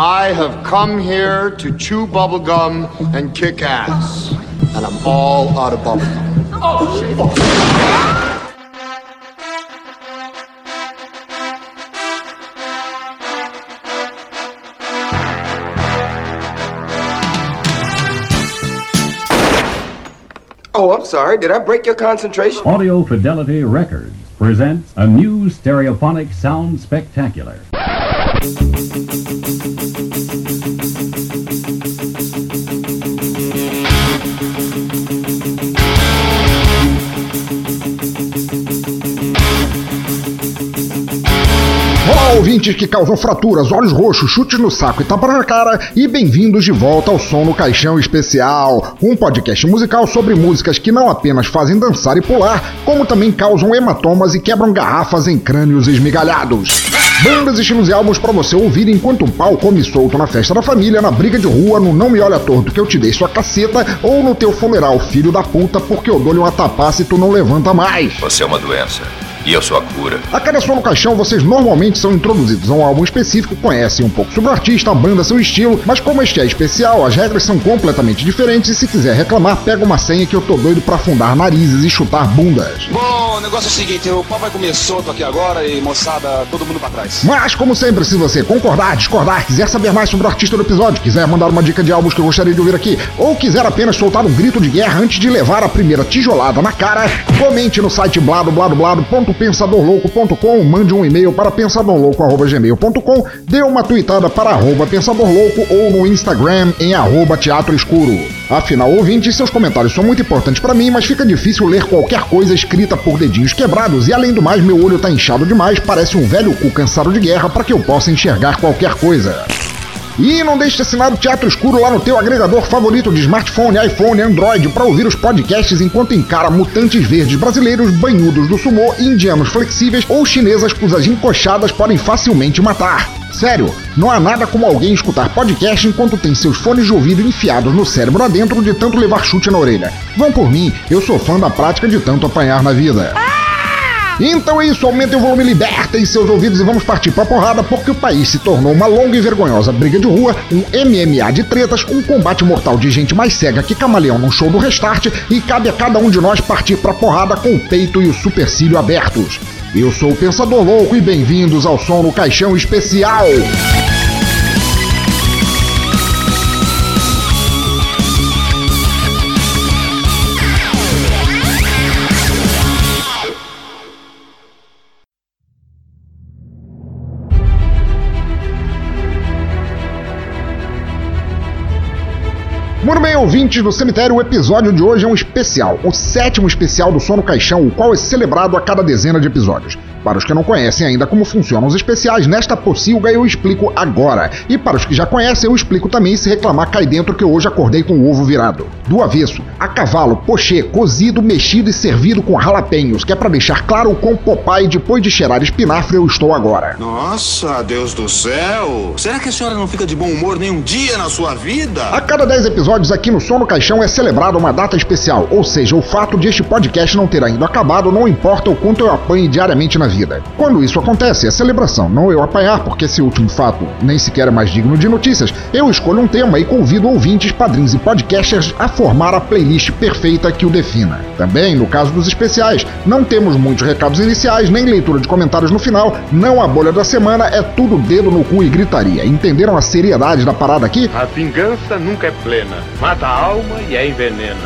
I have come here to chew bubblegum and kick ass. And I'm all out of bubblegum. Oh, shit. Oh, I'm sorry. Did I break your concentration? Audio Fidelity Records presents a new stereophonic sound spectacular. Ouvintes que causam fraturas, olhos roxos, chutes no saco e tapa na cara, e bem-vindos de volta ao Som no Caixão Especial, um podcast musical sobre músicas que não apenas fazem dançar e pular, como também causam hematomas e quebram garrafas em crânios esmigalhados. Bandas, estilos e álbuns pra você ouvir enquanto o pau come solto na festa da família, na briga de rua, no não me olha torto que eu te dei sua caceta, ou no teu funeral, filho da puta, porque eu dou-lhe uma tapaça e tu não levanta mais. Você é uma doença. E eu sou a cura. A cada som no caixão, vocês normalmente são introduzidos a um álbum específico, conhecem um pouco sobre o artista, a banda, seu estilo, mas como este é especial, as regras são completamente diferentes e se quiser reclamar, pega uma senha que eu tô doido pra afundar narizes e chutar bundas. Bom, o negócio é o seguinte, o pau vai comer solto aqui agora e moçada, todo mundo pra trás. Mas, como sempre, se você concordar, discordar, quiser saber mais sobre o artista do episódio, quiser mandar uma dica de álbuns que eu gostaria de ouvir aqui, ou quiser apenas soltar um grito de guerra antes de levar a primeira tijolada na cara, comente no site bladobladoblado.pensadorlouco.com, mande um e-mail para pensadorlouco.gmail.com, dê uma tweetada para arroba pensadorlouco ou no Instagram em arroba teatro escuro. Afinal, ouvintes, seus comentários são muito importantes para mim, mas fica difícil ler qualquer coisa escrita por dedinhos quebrados e além do mais, meu olho tá inchado demais, parece um velho cu cansado de guerra para que eu possa enxergar qualquer coisa. E não deixe de assinar o Teatro Escuro lá no teu agregador favorito de smartphone, iPhone, Android para ouvir os podcasts enquanto encara mutantes verdes brasileiros, banhudos do sumô, indianos flexíveis ou chinesas cujas encoxadas podem facilmente matar. Sério, não há nada como alguém escutar podcast enquanto tem seus fones de ouvido enfiados no cérebro adentro de tanto levar chute na orelha. Vão por mim, eu sou fã da prática de tanto apanhar na vida. Então é isso, aumentem o volume, libertem seus ouvidos e vamos partir pra porrada, porque o país se tornou uma longa e vergonhosa briga de rua, um MMA de tretas, um combate mortal de gente mais cega que camaleão num show do Restart, e cabe a cada um de nós partir pra porrada com o peito e o supercílio abertos. Eu sou o Pensador Louco e bem-vindos ao Som no Caixão Especial! Ouvintes do cemitério, o episódio de hoje é um especial, o sétimo especial do Sono Caixão, o qual é celebrado a cada dezena de episódios. Para os que não conhecem ainda como funcionam os especiais, nesta pocilga eu explico agora. E para os que já conhecem, eu explico também se reclamar cai dentro que eu hoje acordei com o ovo virado. Do avesso, a cavalo, pochê, cozido, mexido e servido com jalapenhos, que é para deixar claro o quão Popeye, depois de cheirar espinafre, eu estou agora. Nossa, Deus do céu! Será que a senhora não fica de bom humor nem um dia na sua vida? A cada 10 episódios aqui no Som no Caixão é celebrada uma data especial, ou seja, o fato de este podcast não ter ainda acabado não importa o quanto eu apanhe diariamente na vida. Quando isso acontece, é celebração, não eu apanhar, porque esse último fato nem sequer é mais digno de notícias. Eu escolho um tema e convido ouvintes, padrinhos e podcasters a formar a playlist perfeita que o defina. Também, no caso dos especiais, não temos muitos recados iniciais, nem leitura de comentários no final, não a bolha da semana, é tudo dedo no cu e gritaria. Entenderam a seriedade da parada aqui? A vingança nunca é plena. Mata a alma e a envenena.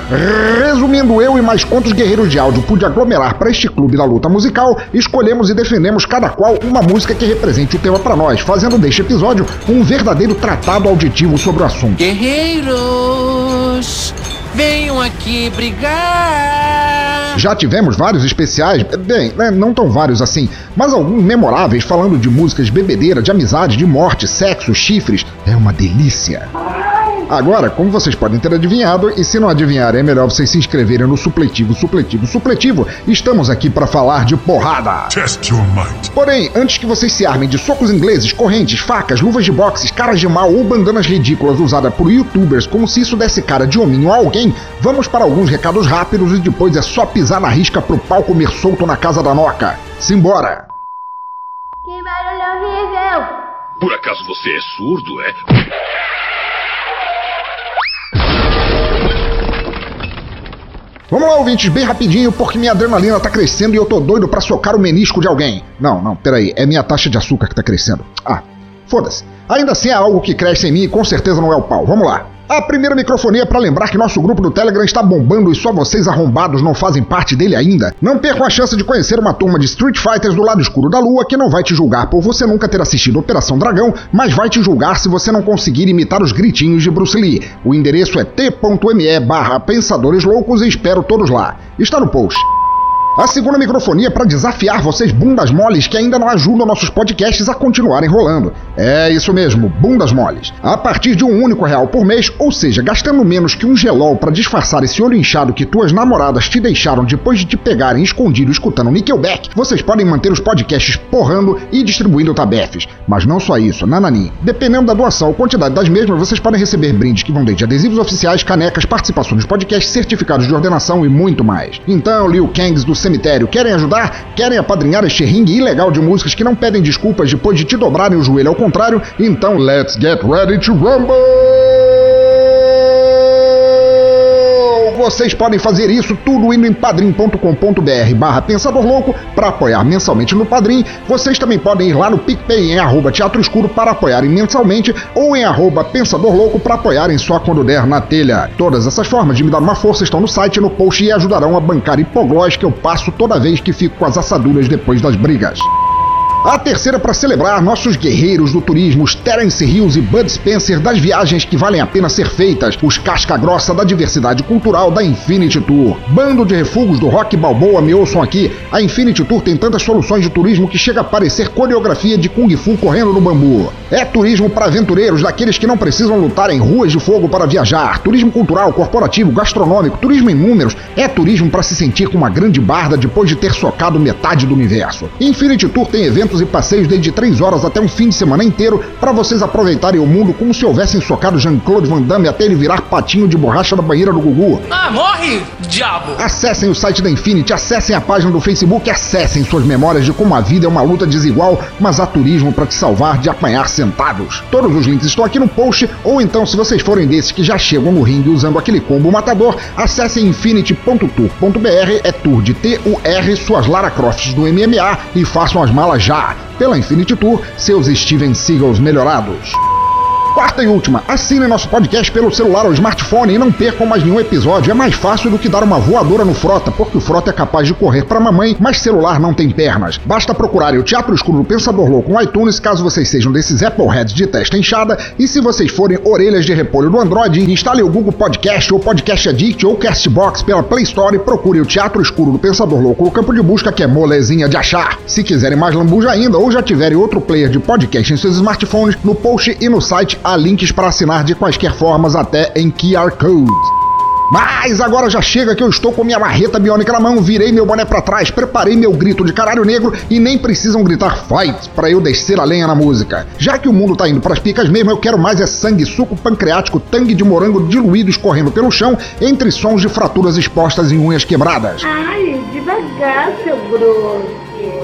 Resumindo, eu e mais quantos guerreiros de áudio pude aglomerar para este clube da luta musical, escolhemos e defendemos cada qual uma música que represente o tema para nós, fazendo deste episódio um verdadeiro tratado auditivo sobre o assunto. Guerreiros, venham aqui brigar. Já tivemos vários especiais, bem, né, não tão vários assim, mas alguns memoráveis falando de músicas bebedeira, de amizade, de morte, sexo, chifres. É uma delícia. Agora, como vocês podem ter adivinhado, e se não adivinharem, é melhor vocês se inscreverem no supletivo, supletivo, supletivo. Estamos aqui para falar de porrada. Test your might. Porém, antes que vocês se armem de socos ingleses, correntes, facas, luvas de boxe, caras de mal ou bandanas ridículas usadas por youtubers como se isso desse cara de hominho a alguém, vamos para alguns recados rápidos e depois é só pisar na risca pro pau comer solto na casa da noca. Simbora! Que barulho horrível! Por acaso você é surdo, é? Vamos lá, ouvintes, bem rapidinho, porque minha adrenalina tá crescendo e eu tô doido pra socar o menisco de alguém. Não, não, peraí, é minha taxa de açúcar que tá crescendo. Ah, foda-se. Ainda assim é algo que cresce em mim e com certeza não é o pau. Vamos lá. A primeira microfonia para lembrar que nosso grupo do Telegram está bombando e só vocês arrombados não fazem parte dele ainda. Não percam a chance de conhecer uma turma de Street Fighters do lado escuro da lua que não vai te julgar por você nunca ter assistido Operação Dragão, mas vai te julgar se você não conseguir imitar os gritinhos de Bruce Lee. O endereço é t.me barra Pensadores Loucos e espero todos lá. Está no post. A segunda microfonia é para desafiar vocês bundas moles que ainda não ajudam nossos podcasts a continuarem rolando. É isso mesmo, bundas moles. A partir de um único real por mês, ou seja, gastando menos que um gelol para disfarçar esse olho inchado que tuas namoradas te deixaram depois de te pegarem escondido escutando Nickelback, vocês podem manter os podcasts porrando e distribuindo tabefes. Mas não só isso, nananim. Dependendo da doação ou quantidade das mesmas, vocês podem receber brindes que vão desde adesivos oficiais, canecas, participações nos podcasts, certificados de ordenação e muito mais. Então, Liu Kangs do cemitério. Querem ajudar? Querem apadrinhar este ringue ilegal de músicas que não pedem desculpas depois de te dobrarem o joelho ao contrário? Então, let's get ready to rumble! Vocês podem fazer isso tudo indo em padrim.com.br barra Pensador Louco para apoiar mensalmente no Padrim. Vocês também podem ir lá no PicPay em arroba Teatro Escuro para apoiarem mensalmente ou em arroba Pensador Louco para apoiarem só quando der na telha. Todas essas formas de me dar uma força estão no site no post e ajudarão a bancar hipoglós que eu passo toda vez que fico com as assaduras depois das brigas. A terceira para celebrar nossos guerreiros do turismo, os Terence Hills e Bud Spencer das viagens que valem a pena ser feitas, os casca-grossa da diversidade cultural da Infinity Tour. Bando de refugos do rock balboa me ouçam aqui. A Infinity Tour tem tantas soluções de turismo que chega a parecer coreografia de Kung Fu correndo no bambu. É turismo para aventureiros, daqueles que não precisam lutar em ruas de fogo para viajar. Turismo cultural, corporativo, gastronômico, turismo em números. É turismo para se sentir com uma grande barda depois de ter socado metade do universo. Infinity Tour tem eventos e passeios desde 3 horas até um fim de semana inteiro para vocês aproveitarem o mundo como se houvessem socado Jean-Claude Van Damme até ele virar patinho de borracha da banheira do Gugu. Ah, morre, diabo! Acessem o site da Infinity, acessem a página do Facebook, acessem suas memórias de como a vida é uma luta desigual, mas há turismo para te salvar de apanhar sentados. Todos os links estão aqui no post, ou então, se vocês forem desses que já chegam no ringue usando aquele combo matador, acessem infinity.tour.br, é tour de T-U-R, suas Lara Crofts do MMA e façam as malas já. Pela Infinity Tour, seus Steven Seagals melhorados. Quarta e última, assine nosso podcast pelo celular ou smartphone e não percam mais nenhum episódio. É mais fácil do que dar uma voadora no Frota, porque o Frota é capaz de correr para mamãe, mas celular não tem pernas. Basta procurarem o Teatro Escuro do Pensador Louco no iTunes, caso vocês sejam desses Appleheads de testa inchada, e se vocês forem orelhas de repolho do Android, instale o Google Podcast ou Podcast Addict ou Castbox pela Play Store e procure o Teatro Escuro do Pensador Louco no campo de busca, que é molezinha de achar. Se quiserem mais lambuja ainda ou já tiverem outro player de podcast em seus smartphones, no post e no site há links para assinar de quaisquer formas, até em QR Code. Mas agora já chega que eu estou com minha marreta biônica na mão, virei meu boné para trás, preparei meu grito de caralho negro e nem precisam gritar fight para eu descer a lenha na música. Já que o mundo tá indo pras picas mesmo, eu quero mais é sangue, suco pancreático, tangue de morango diluído escorrendo pelo chão, entre sons de fraturas expostas em unhas quebradas. Ai, devagar, seu grosso.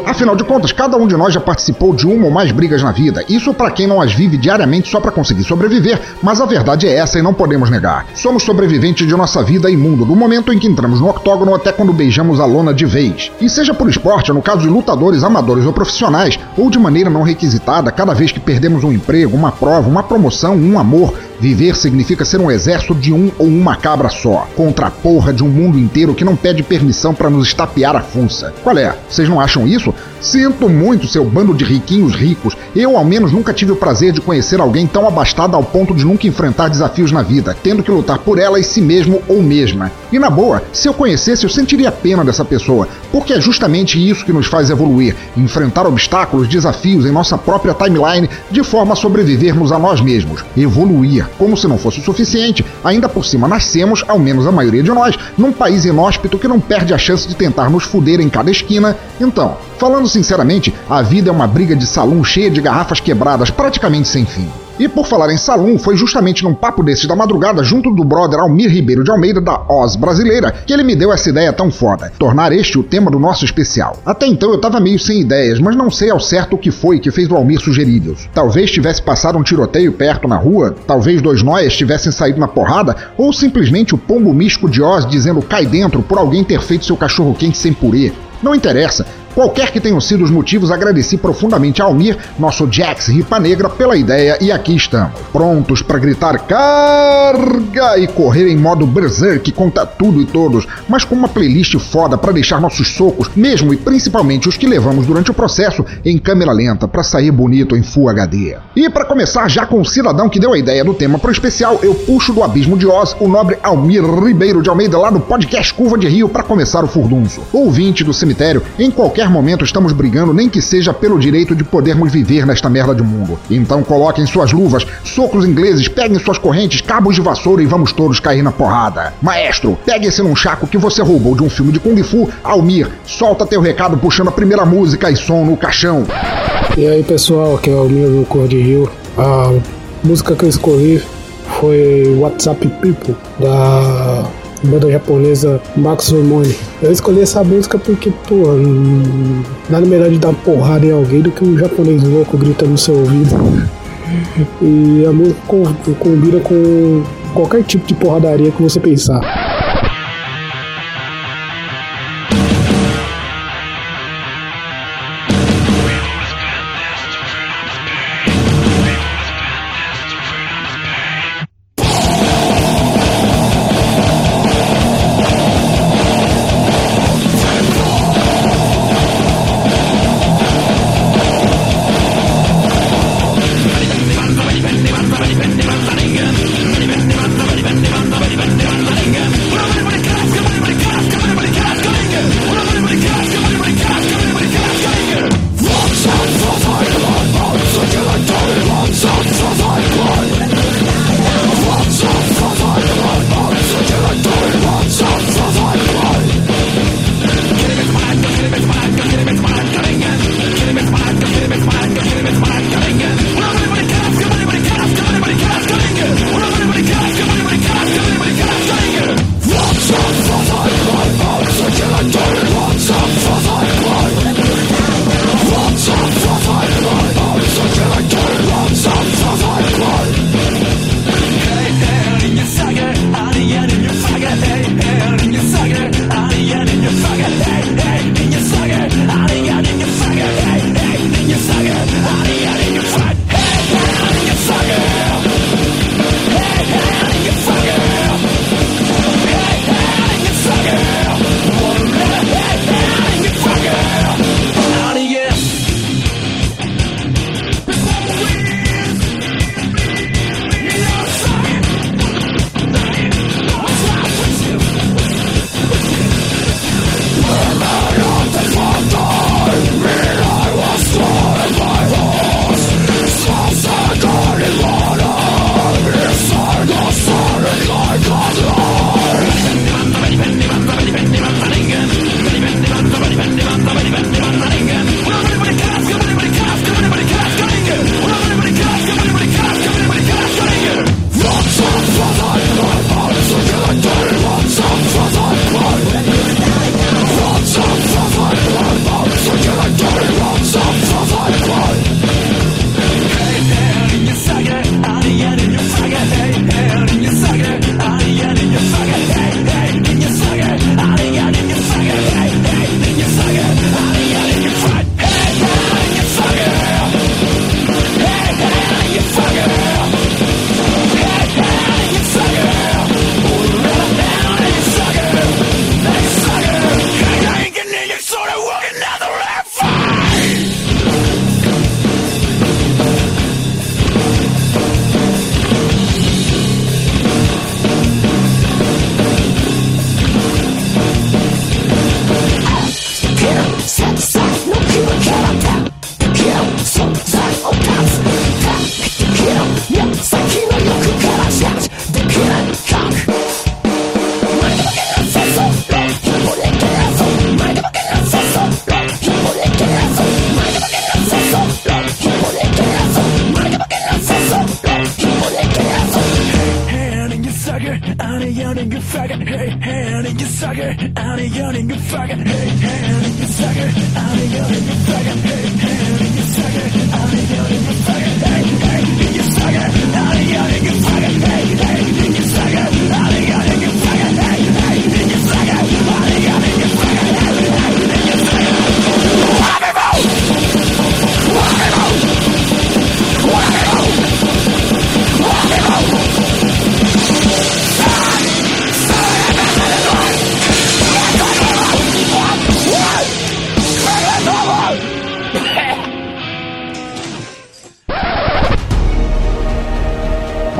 Afinal de contas, cada um de nós já participou de uma ou mais brigas na vida. Isso para quem não as vive diariamente só para conseguir sobreviver, mas a verdade é essa e não podemos negar. Somos sobreviventes de nossa vida e mundo, do momento em que entramos no octógono até quando beijamos a lona de vez. E seja por esporte, no caso de lutadores amadores ou profissionais, ou de maneira não requisitada, cada vez que perdemos um emprego, uma prova, uma promoção, um amor, Viver significa ser um exército de um ou uma cabra só, contra a porra de um mundo inteiro que não pede permissão para nos estapear a funça. Qual é? Vocês não acham isso? Sinto muito, seu bando de riquinhos ricos. Eu, ao menos, nunca tive o prazer de conhecer alguém tão abastado ao ponto de nunca enfrentar desafios na vida, tendo que lutar por ela e si mesmo ou mesma. E na boa, se eu conhecesse, eu sentiria pena dessa pessoa, porque é justamente isso que nos faz evoluir: enfrentar obstáculos, desafios em nossa própria timeline de forma a sobrevivermos a nós mesmos. Evoluir. Como se não fosse o suficiente, ainda por cima nascemos, ao menos a maioria de nós, num país inóspito que não perde a chance de tentar nos fuder em cada esquina. Então, falando sinceramente, a vida é uma briga de salão cheia de garrafas quebradas praticamente sem fim. E por falar em Salum, foi justamente num papo desses da madrugada, junto do brother Almir Ribeiro de Almeida, da Oz Brasileira, que ele me deu essa ideia tão foda, tornar este o tema do nosso especial. Até então eu tava meio sem ideias, mas não sei ao certo o que foi que fez o Almir sugerir isso. Talvez tivesse passado um tiroteio perto na rua, talvez dois noias tivessem saído na porrada, ou simplesmente o pombo místico de Oz dizendo cai dentro por alguém ter feito seu cachorro quente sem purê. Não interessa, Qualquer que tenham sido os motivos, agradeci profundamente a Almir, nosso Jax Ripa Negra, pela ideia e aqui estamos, prontos para gritar carga e correr em modo berserk contra tudo e todos, mas com uma playlist foda para deixar nossos socos, mesmo e principalmente os que levamos durante o processo, em câmera lenta para sair bonito em Full HD. E para começar já com o cidadão que deu a ideia do tema pro especial, eu puxo do abismo de Oz o nobre Almir Ribeiro de Almeida lá no podcast Curva de Rio para começar o furdunço. Ouvinte do cemitério, em qualquer momento estamos brigando, nem que seja pelo direito de podermos viver nesta merda de mundo. Então coloquem suas luvas, socos ingleses, peguem suas correntes, cabos de vassoura e vamos todos cair na porrada. Maestro, pegue esse nunchaku que você roubou de um filme de Kung Fu. Almir, solta teu recado puxando a primeira música e som no caixão. E aí pessoal, aqui é o Almir do Cor de Rio. A música que eu escolhi foi WhatsApp People, da banda japonesa Max Hormone. Eu escolhi essa música porque, pô, nada melhor de dar porrada em alguém do que um japonês louco gritando no seu ouvido. E a música combina com qualquer tipo de porradaria que você pensar.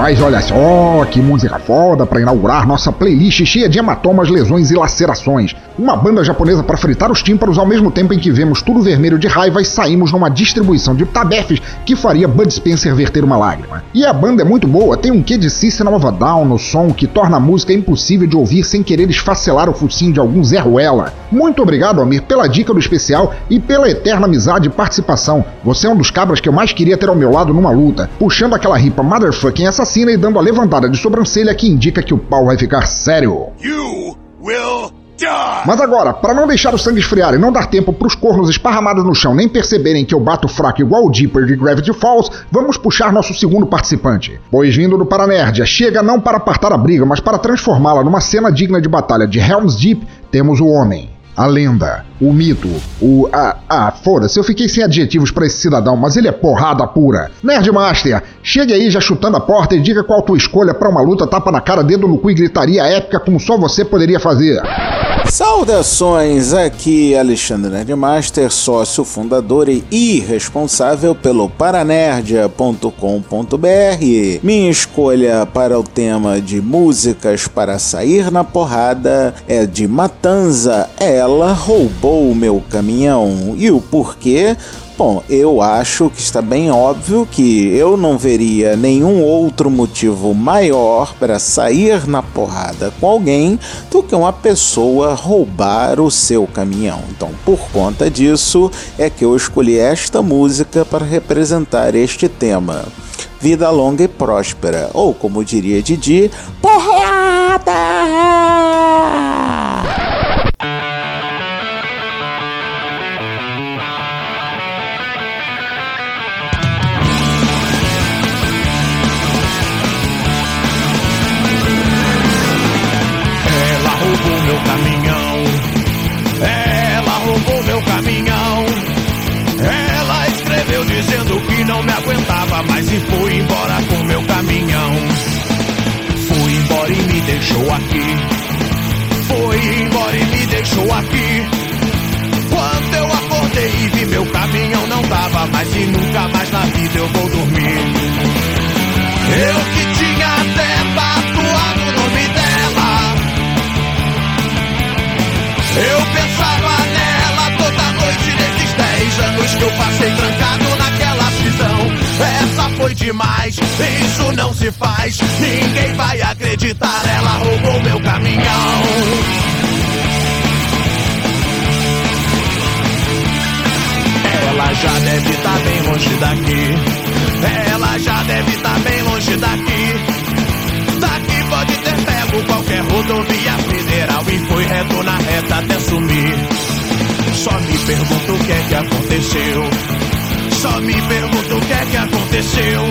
Mas olha só, que música foda para inaugurar nossa playlist cheia de hematomas, lesões e lacerações. Uma banda japonesa para fritar os tímpanos ao mesmo tempo em que vemos tudo vermelho de raiva e saímos numa distribuição de tabefes que faria Bud Spencer verter uma lágrima. E a banda é muito boa, tem um quê de System of a Down no som que torna a música impossível de ouvir sem querer esfacelar o focinho de algum Zé Ruela. Muito obrigado, Amir, pela dica do especial e pela eterna amizade e participação. Você é um dos cabras que eu mais queria ter ao meu lado numa luta, puxando aquela ripa motherfucking assassina e dando a levantada de sobrancelha que indica que o pau vai ficar sério. Mas agora, para não deixar o sangue esfriar e não dar tempo pros cornos esparramados no chão nem perceberem que eu bato fraco igual o Deeper de Gravity Falls, vamos puxar nosso segundo participante. Pois vindo do Paranerdia, chega não para apartar a briga, mas para transformá-la numa cena digna de batalha de Helm's Deep, temos o homem. A lenda, o mito, o. Ah, ah foda-se, eu fiquei sem adjetivos para esse cidadão, mas ele é porrada pura. Nerdmaster, chegue aí já chutando a porta e diga qual tua escolha para uma luta tapa na cara, dedo no cu e gritaria épica como só você poderia fazer. Saudações, aqui Alexandre Nerdmaster, sócio fundador e responsável pelo paranerdia.com.br. Minha escolha para o tema de músicas para sair na porrada é de Matanza, Ela Roubou Meu Caminhão. E o porquê? Bom, eu acho que está bem óbvio que eu não veria nenhum outro motivo maior para sair na porrada com alguém do que uma pessoa roubar o seu caminhão. Então, por conta disso, é que eu escolhi esta música para representar este tema. Vida longa e próspera, ou como diria Didi, porrada! E foi embora com meu caminhão. Foi embora e me deixou aqui. Foi embora e me deixou aqui. Quando eu acordei e vi meu caminhão não tava mais e nunca mais na vida eu vou dormir. Eu que tinha até tatuado o nome dela. Eu pensava nela toda noite nesses 10 anos que eu passei trancado foi demais, isso não se faz. Ninguém vai acreditar, ela roubou meu caminhão. Ela já deve estar bem longe daqui. Ela já deve estar bem longe daqui. Daqui pode ter pego qualquer rodovia federal e foi reto na reta até sumir. Só me pergunto o que é que aconteceu. Só me pergunto o que é que aconteceu.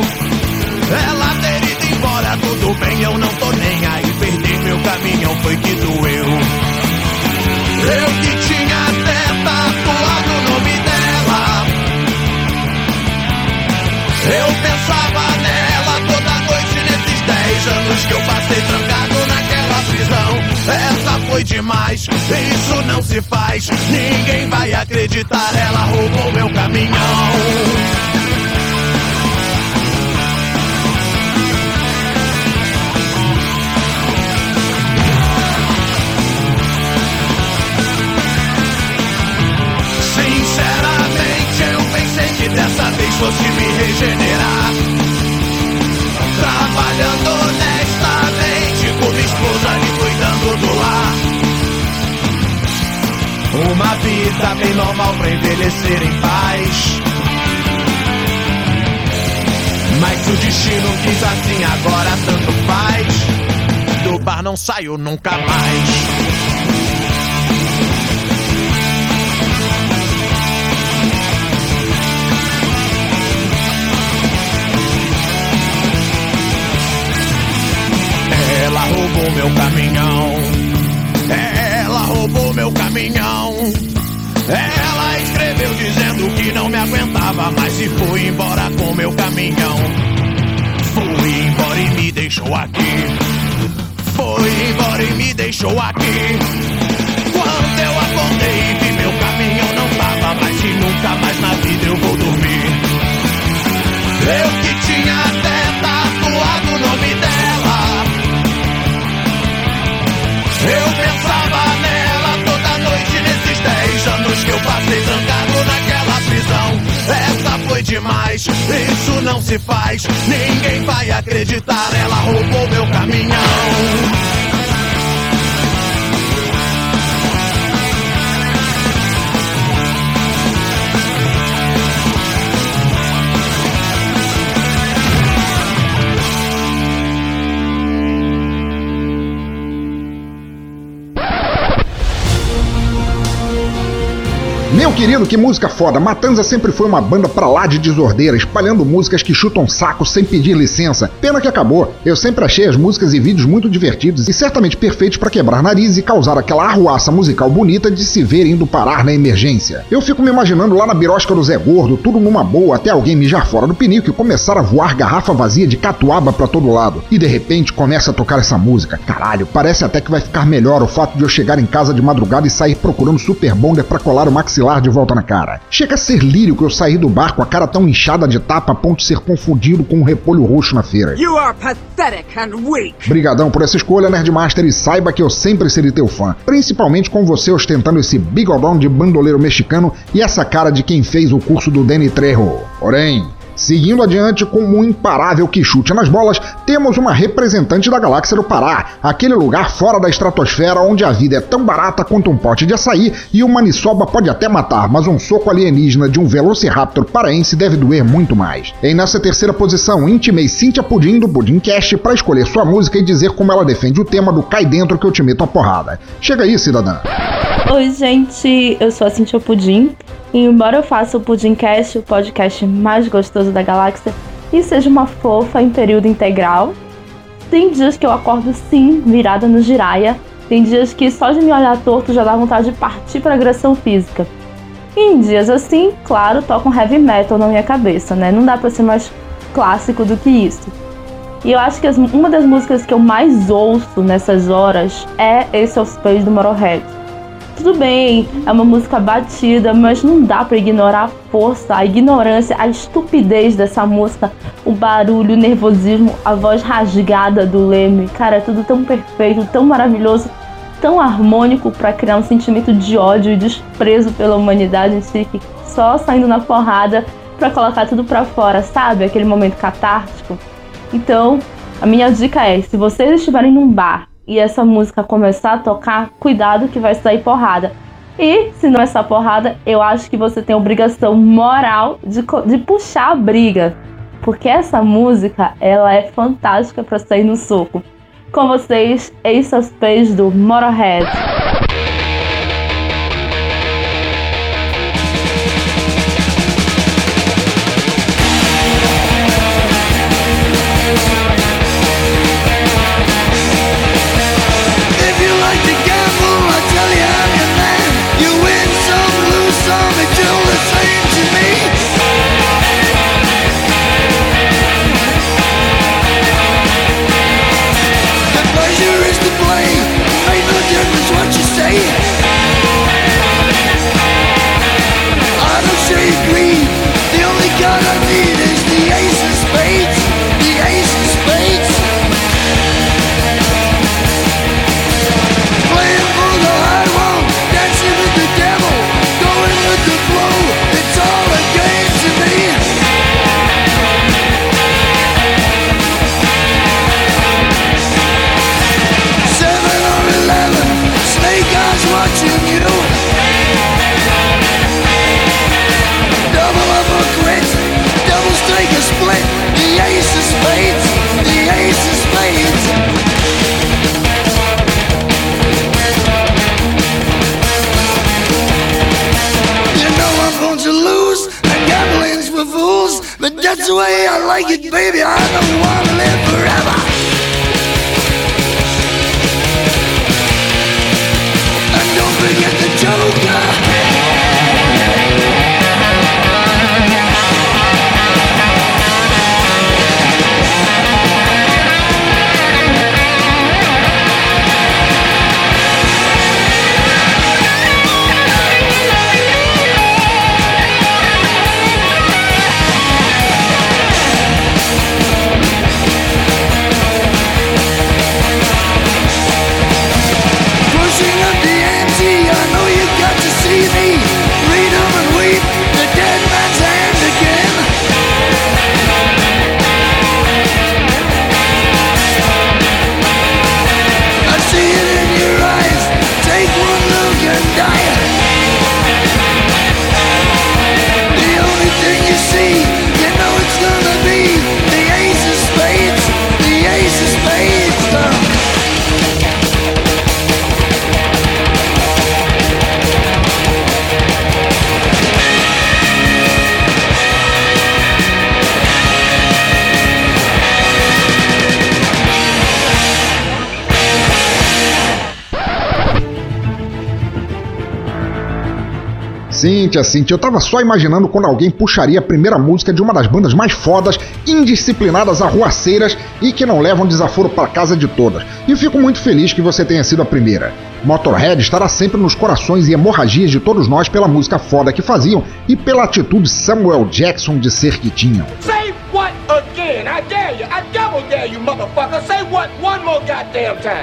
Ela ter ido embora, tudo bem, eu não tô nem aí. Perder meu caminhão foi que doeu. Eu que tinha até tatuado o nome dela. Eu pensava nela toda noite nesses 10 anos que eu passei trancado naquela prisão. Essa foi demais, isso não se faz. Ninguém vai acreditar, ela roubou meu caminhão. Dessa vez fosse me regenerar. Trabalhando minha esposa e cuidando do lar. Uma vida bem normal pra envelhecer em paz. Mas se o destino quis assim, agora tanto faz. Do bar não saio nunca mais. Roubou meu caminhão. Ela roubou meu caminhão. Ela escreveu dizendo que não me aguentava mais e foi embora com meu caminhão. Foi embora e me deixou aqui. Foi embora e me deixou aqui. Quando eu acordei e vi meu caminhão não tava mais e nunca mais na vida eu vou dormir. Eu que tinha até tatuado o nome dela. Eu pensava nela toda noite nesses 10 anos que eu passei trancado naquela prisão. Essa foi demais, isso não se faz. Ninguém vai acreditar, ela roubou meu caminhão. Meu querido, que música foda! Matanza sempre foi uma banda pra lá de desordeira, espalhando músicas que chutam saco sem pedir licença. Pena que acabou. Eu sempre achei as músicas e vídeos muito divertidos e certamente perfeitos para quebrar nariz e causar aquela arruaça musical bonita de se ver indo parar na emergência. Eu fico me imaginando lá na birosca do Zé Gordo, tudo numa boa, até alguém mijar fora do pinico e começar a voar garrafa vazia de catuaba pra todo lado. E de repente começa a tocar essa música. Caralho, parece até que vai ficar melhor o fato de eu chegar em casa de madrugada e sair procurando Super Bonder pra colar o maxilar de volta na cara. Chega a ser lírico eu sair do bar com a cara tão inchada de tapa a ponto de ser confundido com um repolho roxo na feira. You are pathetic and weak. Brigadão por essa escolha, Nerdmaster, e saiba que eu sempre serei teu fã. Principalmente com você ostentando esse bigodão de bandoleiro mexicano e essa cara de quem fez o curso do Danny Trejo. Porém, Seguindo adiante com um imparável que chute nas bolas, temos uma representante da galáxia do Pará, aquele lugar fora da estratosfera onde a vida é tão barata quanto um pote de açaí e uma maniçoba pode até matar, mas um soco alienígena de um Velociraptor paraense deve doer muito mais. Em nossa terceira posição, intimei Cíntia Pudim do Pudimcast para escolher sua música e dizer como ela defende o tema do Cai Dentro que eu te meto a porrada. Chega aí, cidadã. Oi, gente, eu sou a Cintia Pudim e embora eu faça o Pudimcast, o podcast mais gostoso da galáxia, e seja uma fofa em período integral, tem dias que eu acordo sim, virada no giraia. Tem dias que só de me olhar torto já dá vontade de partir para agressão física. E em dias assim, claro, toco um heavy metal na minha cabeça, né? Não dá pra ser mais clássico do que isso. E eu acho que as, uma das músicas que eu mais ouço nessas horas é esse Pés do Motorhead. Tudo bem, é uma música batida, mas não dá para ignorar a força, a ignorância, a estupidez dessa música, o barulho, o nervosismo, a voz rasgada do Leme. Cara, é tudo tão perfeito, tão maravilhoso, tão harmônico para criar um sentimento de ódio e desprezo pela humanidade em si, que só saindo na porrada para colocar tudo para fora, sabe? Aquele momento catártico. Então, a minha dica é: se vocês estiverem num bar e essa música começar a tocar, cuidado que vai sair porrada. E se não é só porrada, eu acho que você tem obrigação moral de, de puxar a briga. Porque essa música, ela é fantástica para sair no soco. Com vocês, Ace of Spades do Motorhead. Like it, baby. I don't wanna live forever. And don't forget the Joker. Cíntia, Cíntia, eu tava só imaginando quando alguém puxaria a primeira música de uma das bandas mais fodas, indisciplinadas, arruaceiras e que não levam desaforo para casa de todas. E fico muito feliz que você tenha sido a primeira. Motorhead estará sempre nos corações e hemorragias de todos nós pela música foda que faziam e pela atitude Samuel Jackson de ser que tinham.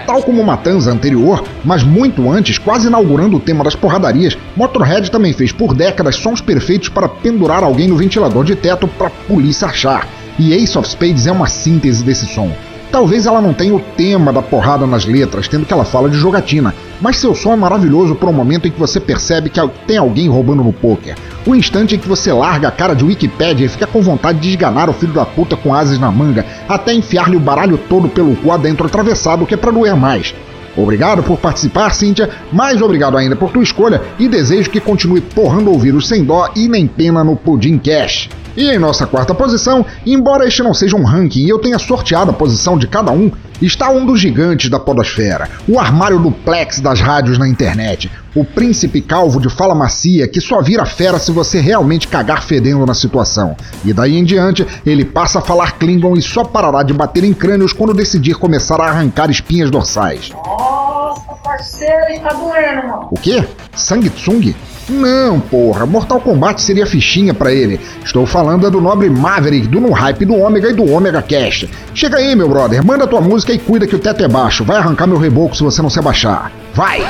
Tal como Matanza anterior, mas muito antes, quase inaugurando o tema das porradarias, Motorhead também fez por décadas sons perfeitos para pendurar alguém no ventilador de teto pra polícia achar. E Ace of Spades é uma síntese desse som. Talvez ela não tenha o tema da porrada nas letras, tendo que ela fala de jogatina, mas seu som é maravilhoso por um momento em que você percebe que tem alguém roubando no poker. O instante em que você larga a cara de Wikipedia e fica com vontade de esganar o filho da puta com asas na manga, até enfiar-lhe o baralho todo pelo cu adentro atravessado, que é pra doer mais. Obrigado por participar, Cíntia, mais obrigado ainda por tua escolha e desejo que continue porrando ouvidos sem dó e nem pena no Pudim Cash. E em nossa quarta posição, embora este não seja um ranking e eu tenha sorteado a posição de cada um, está um dos gigantes da podosfera, o armário duplex das rádios na internet, o príncipe calvo de fala macia que só vira fera se você realmente cagar fedendo na situação. E daí em diante, ele passa a falar Klingon e só parará de bater em crânios quando decidir começar a arrancar espinhas dorsais. Nossa, parceiro, tá doendo, mano. O quê? Sang Tsung? Não, porra, Mortal Kombat seria fichinha pra ele. Estou falando é do nobre Maverick, do No Hype do Ômega e do Ômega Cast. Chega aí, meu brother, manda tua música e cuida que o teto é baixo. Vai arrancar meu reboco se você não se abaixar. Vai!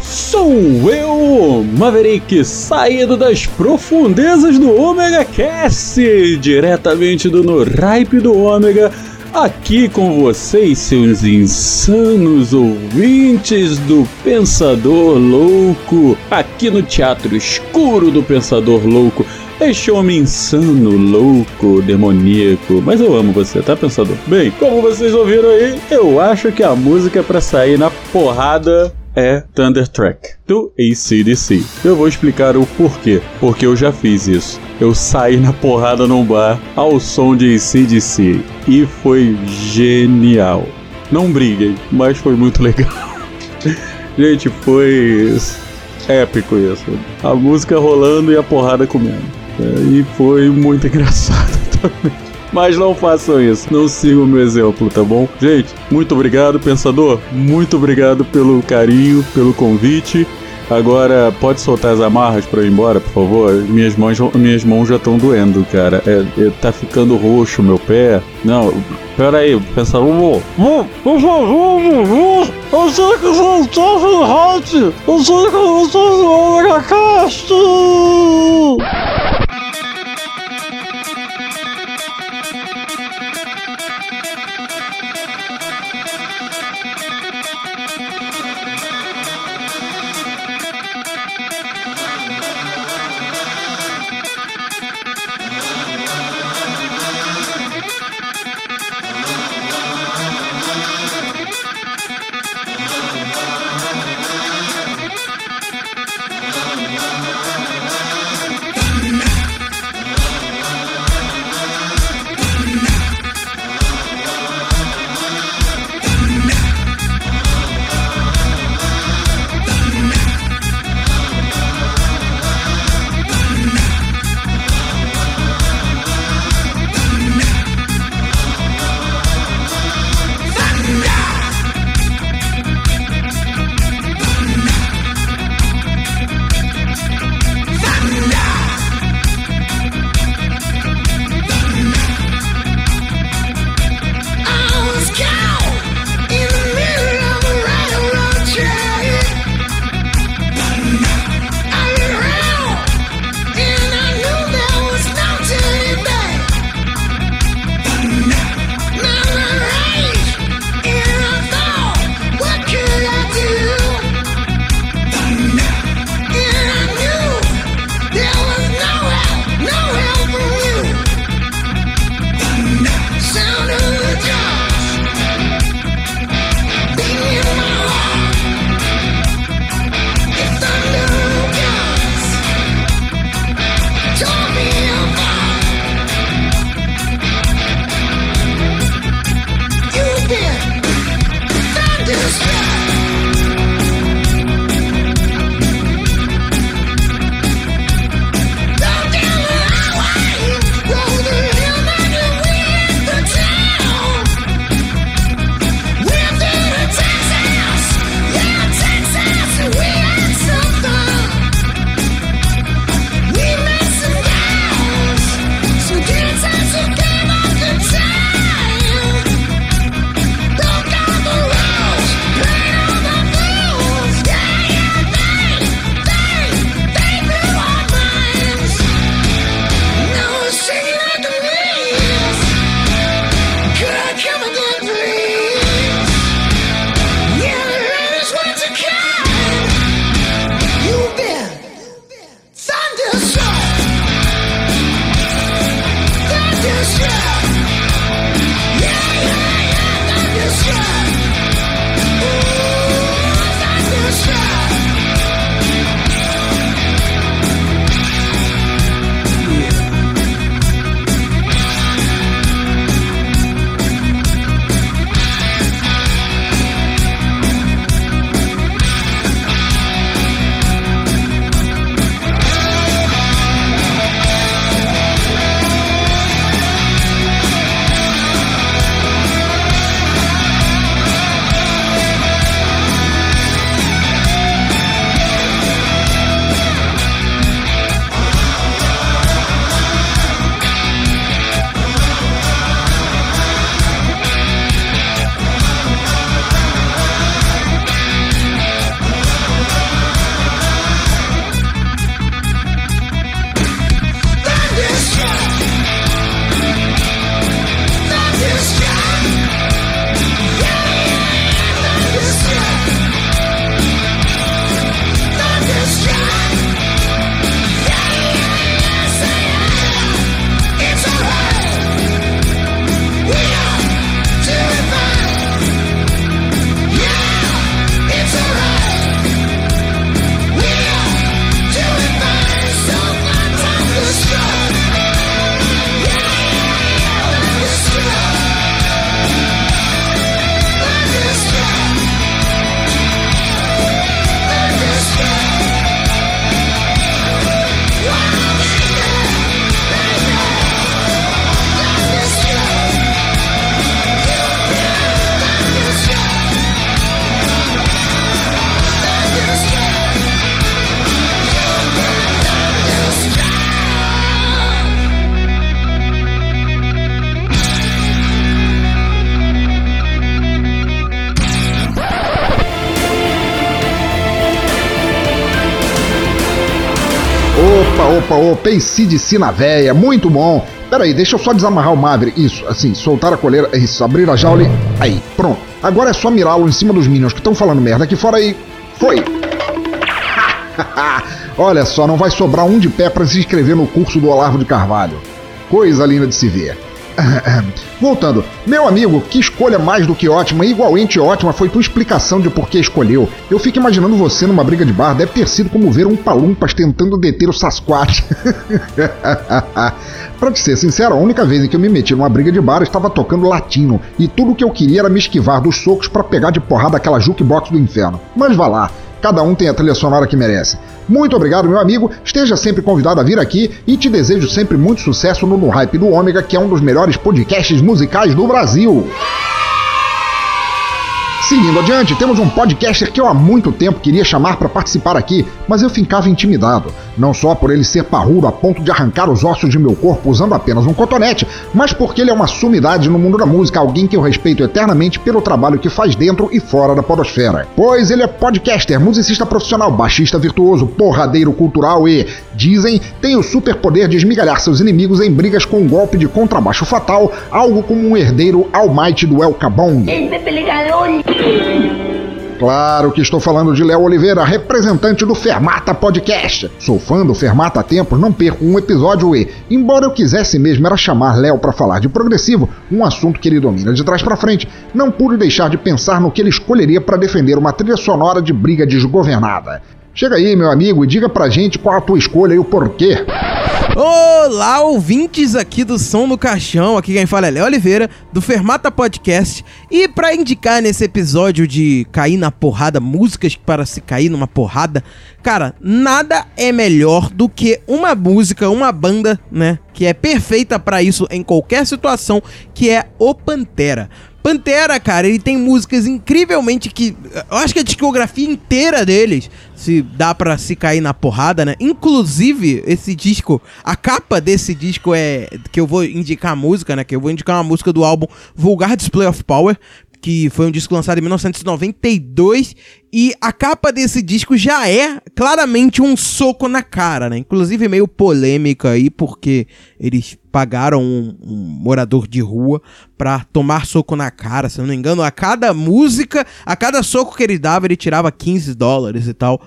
Sou eu, Maverick, saído das profundezas do Ômega Cast, diretamente do No Hype do Ômega aqui com vocês, seus insanos ouvintes do Pensador Louco, aqui no Teatro Escuro do Pensador Louco. Este homem insano, louco, demoníaco. Mas eu amo você, tá, pensador? Bem, como vocês ouviram aí, eu acho que a música para sair na porrada é Thunder Track do ACDC. Eu vou explicar o porquê. Porque eu já fiz isso. Eu saí na porrada num bar ao som de ACDC e foi genial. Não briguem, mas foi muito legal. Gente, foi épico isso. A música rolando e a porrada comendo. É, e foi muito engraçado também. Mas não façam isso, não sigam o meu exemplo, tá bom? Gente, muito obrigado, pensador. Muito obrigado pelo carinho, pelo convite. Agora, pode soltar as amarras pra eu ir embora, por favor? Minhas mãos, minhas mãos já estão doendo, cara. É, é, tá ficando roxo meu pé. Não, pera aí, pensador. Por favor, eu sei que você está no hot. Eu sei que você está no cast. Opa, ACDC na véia, muito bom. Peraí, deixa eu só desamarrar o Maverick. Isso, assim, soltar a coleira, isso, abrir a jaula e... Aí, pronto. Agora é só mirá-lo em cima dos Minions que estão falando merda aqui fora e... Foi! Olha só, não vai sobrar um de pé para se inscrever no curso do Olavo de Carvalho. Coisa linda de se ver. Voltando, meu amigo, que escolha mais do que ótima, igualmente ótima foi tua explicação de por que escolheu. Eu fico imaginando você numa briga de bar, deve ter sido como ver um palumpas tentando deter o Sasquatch. pra te ser sincero, a única vez em que eu me meti numa briga de bar estava tocando latino, e tudo o que eu queria era me esquivar dos socos para pegar de porrada aquela jukebox do inferno. Mas vá lá, cada um tem a trilha sonora que merece. Muito obrigado, meu amigo. Esteja sempre convidado a vir aqui e te desejo sempre muito sucesso no No Hype do Ômega, que é um dos melhores podcasts musicais do Brasil. Seguindo adiante, temos um podcaster que eu há muito tempo queria chamar para participar aqui, mas eu ficava intimidado. Não só por ele ser parrudo a ponto de arrancar os ossos de meu corpo usando apenas um cotonete, mas porque ele é uma sumidade no mundo da música, alguém que eu respeito eternamente pelo trabalho que faz dentro e fora da podosfera. Pois ele é podcaster, musicista profissional, baixista virtuoso, porradeiro cultural e, dizem, tem o superpoder de esmigalhar seus inimigos em brigas com um golpe de contrabaixo fatal, algo como um herdeiro almighty do El Cabong. Claro que estou falando de Léo Oliveira, representante do Fermata Podcast. Sou fã do Fermata há tempos, não perco um episódio e, embora eu quisesse mesmo era chamar Léo para falar de progressivo, um assunto que ele domina de trás para frente, não pude deixar de pensar no que ele escolheria para defender uma trilha sonora de briga desgovernada. Chega aí, meu amigo, e diga pra gente qual a tua escolha e o porquê. Olá, ouvintes aqui do Som no Caixão. Aqui quem fala é Léo Oliveira, do Fermata Podcast. E para indicar nesse episódio de cair na porrada, músicas para se cair numa porrada, cara, nada é melhor do que uma música, uma banda, né, que é perfeita para isso em qualquer situação, que é o Pantera. Pantera, cara, ele tem músicas incrivelmente que. Eu acho que a discografia inteira deles se dá para se cair na porrada, né? Inclusive, esse disco, a capa desse disco é. Que eu vou indicar a música, né? Que eu vou indicar uma música do álbum Vulgar Display of Power, que foi um disco lançado em 1992 e a capa desse disco já é claramente um soco na cara, né? Inclusive meio polêmica aí porque eles pagaram um, um morador de rua pra tomar soco na cara, se não me engano, a cada música, a cada soco que ele dava, ele tirava 15 dólares e tal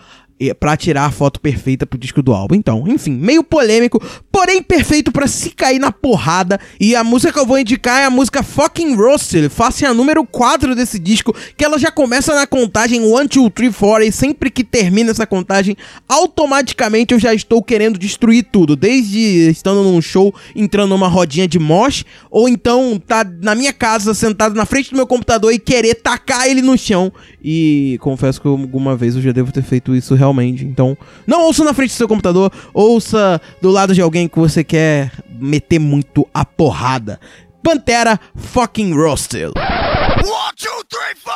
para tirar a foto perfeita pro disco do álbum. Então, enfim, meio polêmico, porém perfeito para se cair na porrada. E a música que eu vou indicar é a música Fucking Roasted, face a número 4 desse disco, que ela já começa na contagem 1, 2, 3, 4, e sempre que termina essa contagem, automaticamente eu já estou querendo destruir tudo, desde estando num show, entrando numa rodinha de mosh, ou então tá na minha casa, sentado na frente do meu computador e querer tacar ele no chão. E confesso que alguma vez eu já devo ter feito isso realmente realmente. Então, não ouça na frente do seu computador, ouça do lado de alguém que você quer meter muito a porrada. Pantera fucking roasted. One, two, three, four.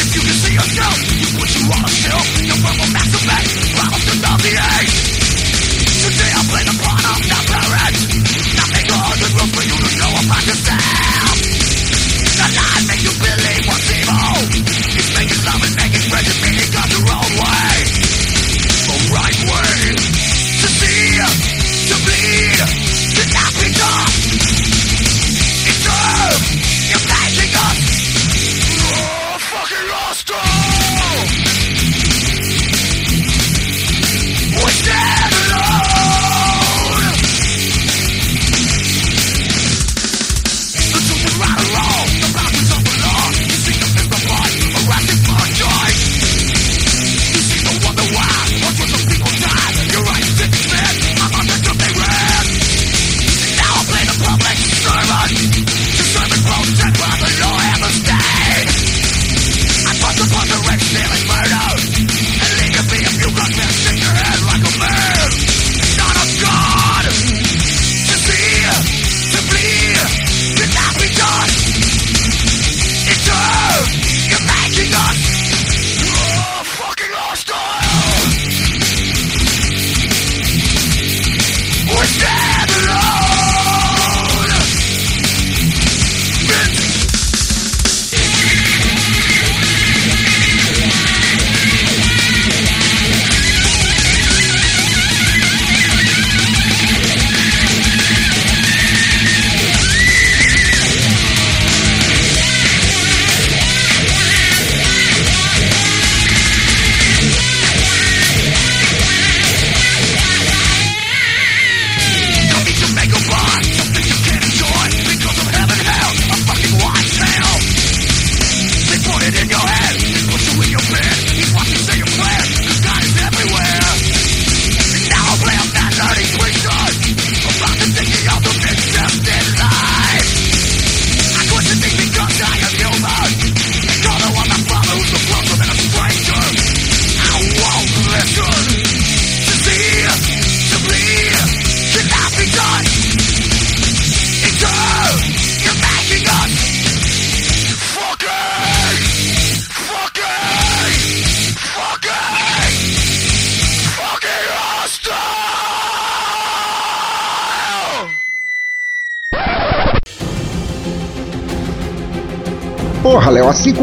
If you can see yourself, you put you on a shelf. A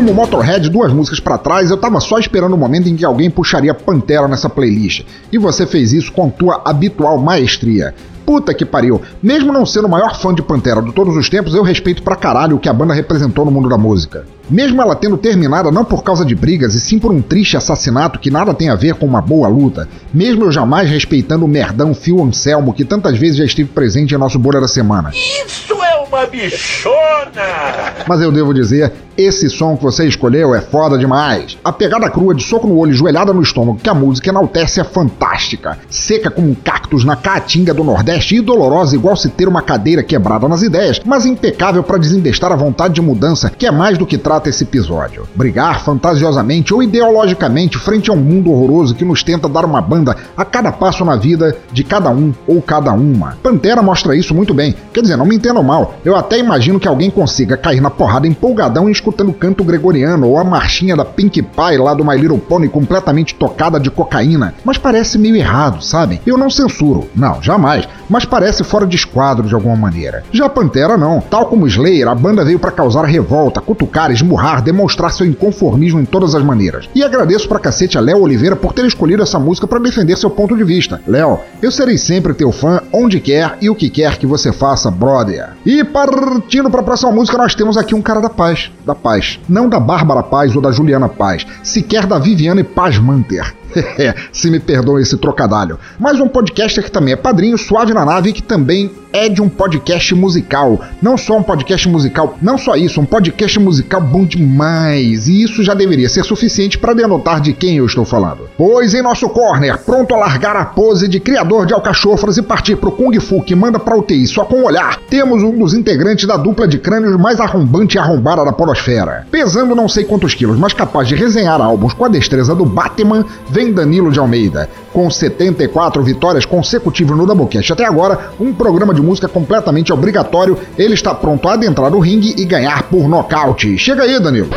como Motorhead duas músicas para trás, eu tava só esperando o momento em que alguém puxaria Pantera nessa playlist. E você fez isso com tua habitual maestria. Puta que pariu. Mesmo não sendo o maior fã de Pantera de todos os tempos, eu respeito pra caralho o que a banda representou no mundo da música. Mesmo ela tendo terminado não por causa de brigas e sim por um triste assassinato que nada tem a ver com uma boa luta, mesmo eu jamais respeitando o merdão Phil Anselmo que tantas vezes já esteve presente em nosso Bolha da Semana. Isso é uma bichona! Mas eu devo dizer, esse som que você escolheu é foda demais. A pegada crua de soco no olho e joelhada no estômago que a música enaltece é fantástica. Seca como um cactus na caatinga do Nordeste e dolorosa igual se ter uma cadeira quebrada nas ideias, mas impecável para desembestar a vontade de mudança que é mais do que trata esse episódio. Brigar fantasiosamente ou ideologicamente frente a um mundo horroroso que nos tenta dar uma banda a cada passo na vida de cada um ou cada uma. Pantera mostra isso muito bem. Quer dizer, não me entendam mal, eu até imagino que alguém consiga cair na porrada empolgadão e escutando canto gregoriano ou a marchinha da Pink Pie lá do My Little Pony completamente tocada de cocaína, mas parece meio errado, sabe? Eu não censuro, não, jamais, mas parece fora de esquadro de alguma maneira. Já Pantera não, tal como Slayer, a banda veio para causar revolta, cutucar, esmurrar, demonstrar seu inconformismo em todas as maneiras. E agradeço pra cacete a Léo Oliveira por ter escolhido essa música para defender seu ponto de vista. Léo, eu serei sempre teu fã, onde quer e o que quer que você faça, brother. E partindo pra próxima música, nós temos aqui um cara da paz, da Paz. Não da Bárbara Paz ou da Juliana Paz, sequer da Viviane Paz Manter. Se me perdoem esse trocadilho. Mas um podcaster que também é padrinho, suave na nave, que também é de um podcast musical. Não só um podcast musical, não só isso, um podcast musical bom demais. E isso já deveria ser suficiente para denotar de quem eu estou falando. Pois em nosso corner, pronto a largar a pose de criador de alcachofras e partir pro Kung Fu que manda pra UTI só com olhar, temos um dos integrantes da dupla de crânios mais arrombante e arrombada da polosfera. Pesando não sei quantos quilos, mas capaz de resenhar álbuns com a destreza do Batman, vem Danilo de Almeida. Com 74 vitórias consecutivas no Doublecast até agora, um programa de música completamente obrigatório, ele está pronto a adentrar no ringue e ganhar por nocaute. Chega aí, Danilo.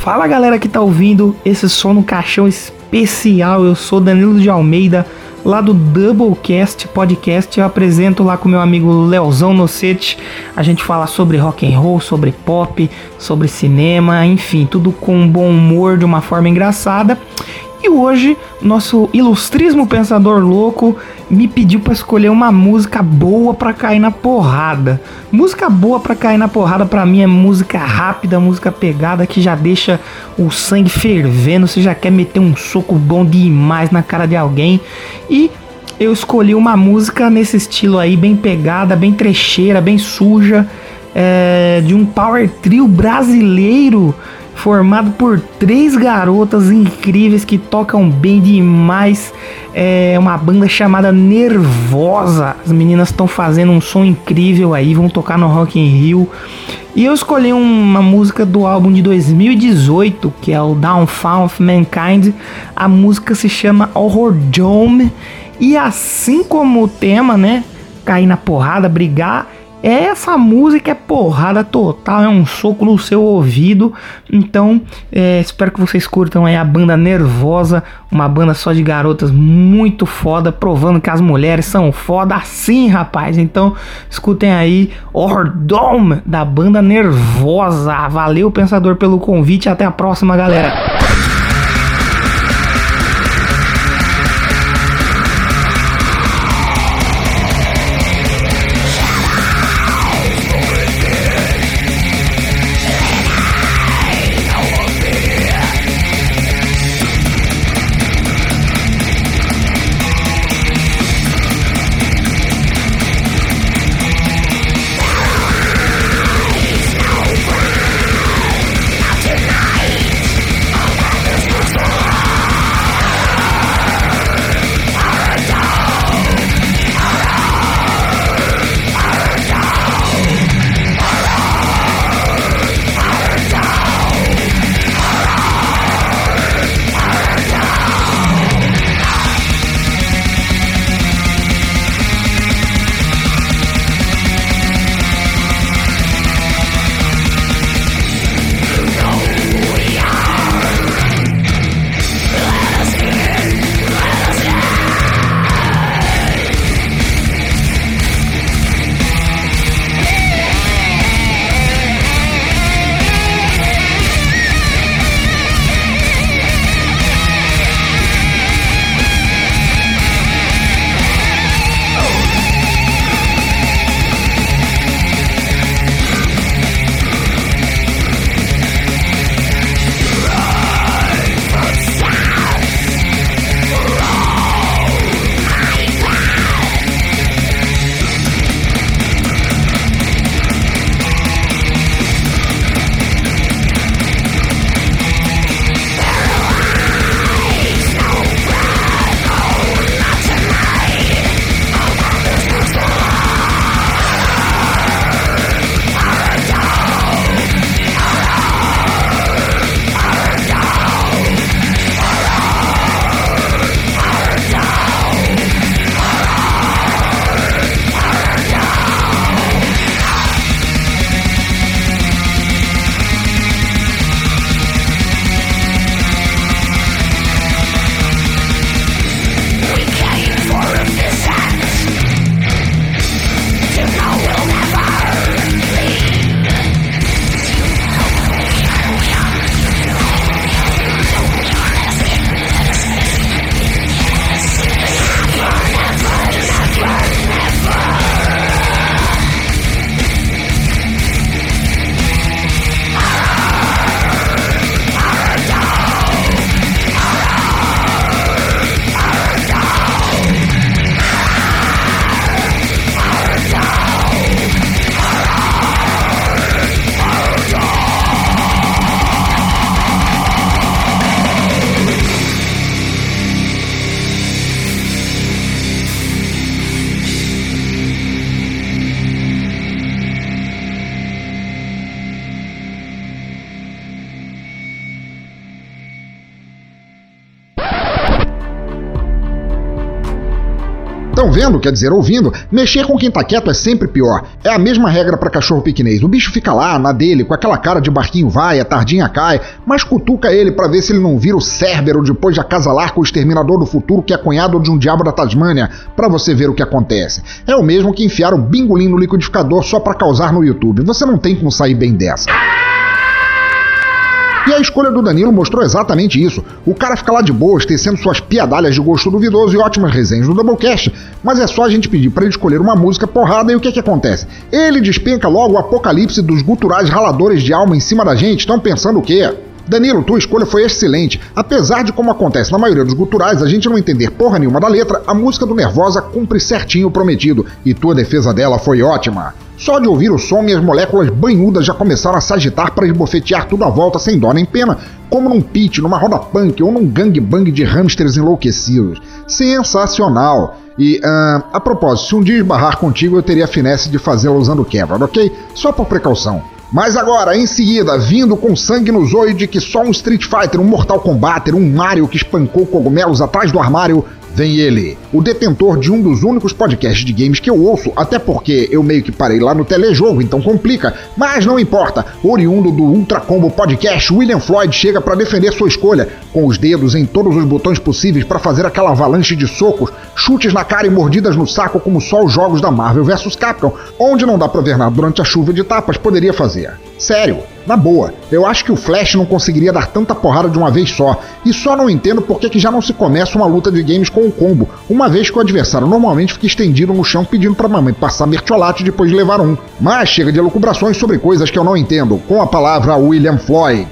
Fala galera que tá ouvindo esse som no caixão especial. Eu sou Danilo de Almeida, lá do Doublecast Podcast. Eu apresento lá com meu amigo Leozão Nocete. A gente fala sobre rock and roll, sobre pop, sobre cinema, enfim, tudo com bom humor de uma forma engraçada. E hoje, nosso ilustríssimo pensador louco me pediu para escolher uma música boa para cair na porrada. Música boa para cair na porrada para mim é música rápida, música pegada que já deixa o sangue fervendo, você já quer meter um soco bom demais na cara de alguém. E eu escolhi uma música nesse estilo aí, bem pegada, bem trecheira, bem suja, é, de um power trio brasileiro formado por três garotas incríveis que tocam bem demais. É uma banda chamada Nervosa. As meninas estão fazendo um som incrível aí, vão tocar no Rock in Rio. E eu escolhi uma música do álbum de 2018, que é o Downfall of Mankind. A música se chama Horror Dome. E assim como o tema, né? Cair na porrada, brigar, essa música é porrada total, é um soco no seu ouvido. Então, é, espero que vocês curtam aí a banda Nervosa, uma banda só de garotas muito foda, provando que as mulheres são foda assim, rapaz. Então, escutem aí Ordom da banda Nervosa. Valeu, pensador, pelo convite. Até a próxima, galera. Quer dizer, ouvindo, mexer com quem tá quieto é sempre pior. É a mesma regra para cachorro piquinês. O bicho fica lá, na dele, com aquela cara de barquinho vai, a tardinha cai, mas cutuca ele para ver se ele não vira o Cérbero depois de acasalar com o exterminador do futuro que é cunhado de um diabo da Tasmânia, para você ver o que acontece. É o mesmo que enfiar o bingolim no liquidificador só para causar no YouTube. Você não tem como sair bem dessa. E a escolha do Danilo mostrou exatamente isso. O cara fica lá de boas, tecendo suas piadalhas de gosto duvidoso e ótimas resenhas do Doublecast, mas é só a gente pedir para ele escolher uma música porrada e o que que acontece? Ele despenca logo o apocalipse dos guturais raladores de alma em cima da gente, estão pensando o quê? Danilo, tua escolha foi excelente. Apesar de como acontece na maioria dos guturais, a gente não entender porra nenhuma da letra, a música do Nervosa cumpre certinho o prometido, e tua defesa dela foi ótima. Só de ouvir o som, minhas moléculas banhudas já começaram a se agitar para esbofetear tudo à volta sem dó nem pena, como num pitch, numa roda punk ou num gangbang de hamsters enlouquecidos. Sensacional! E, uh, a propósito, se um dia esbarrar contigo, eu teria a finesse de fazê-la usando quebra, ok? Só por precaução. Mas agora, em seguida, vindo com sangue no zoio de que só um Street Fighter, um Mortal Kombat, um Mario que espancou cogumelos atrás do armário Vem ele, o detentor de um dos únicos podcasts de games que eu ouço, até porque eu meio que parei lá no telejogo, então complica, mas não importa. Oriundo do Ultra Combo Podcast, William Floyd chega para defender sua escolha, com os dedos em todos os botões possíveis para fazer aquela avalanche de socos, chutes na cara e mordidas no saco como só os jogos da Marvel vs Capcom, onde não dá pra ver nada durante a chuva de tapas, poderia fazer. Sério, na boa, eu acho que o Flash não conseguiria dar tanta porrada de uma vez só, e só não entendo por que já não se começa uma luta de games com o combo, uma vez que o adversário normalmente fica estendido no chão pedindo pra mamãe passar mertiolate depois de levar um. Mas chega de elucubrações sobre coisas que eu não entendo, com a palavra William Floyd.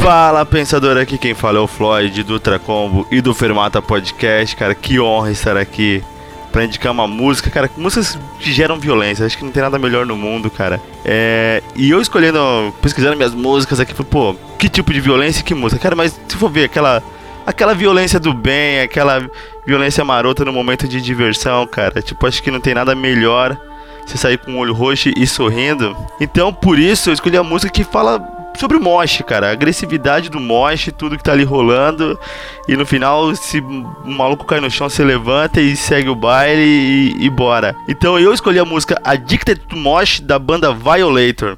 Fala, pensador, aqui quem fala é o Floyd do Ultra Combo e do Fermata Podcast, cara, que honra estar aqui pra indicar uma música, cara, músicas que geram violência, acho que não tem nada melhor no mundo, cara. É, e eu escolhendo, pesquisando minhas músicas aqui, pô, que tipo de violência e que música? Cara, mas se for ver aquela aquela violência do bem, aquela violência marota no momento de diversão, cara, tipo, acho que não tem nada melhor você sair com o olho roxo e sorrindo. Então, por isso eu escolhi a música que fala sobre o mosh, cara. A agressividade do mosh, tudo que tá ali rolando. E no final, se o maluco cai no chão, você levanta e segue o baile e, e bora. Então eu escolhi a música Addicted to Mosh da banda Violator.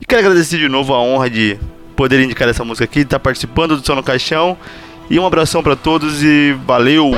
E quero agradecer de novo a honra de poder indicar essa música aqui, estar tá participando do Som no Caixão. E um abração para todos e valeu!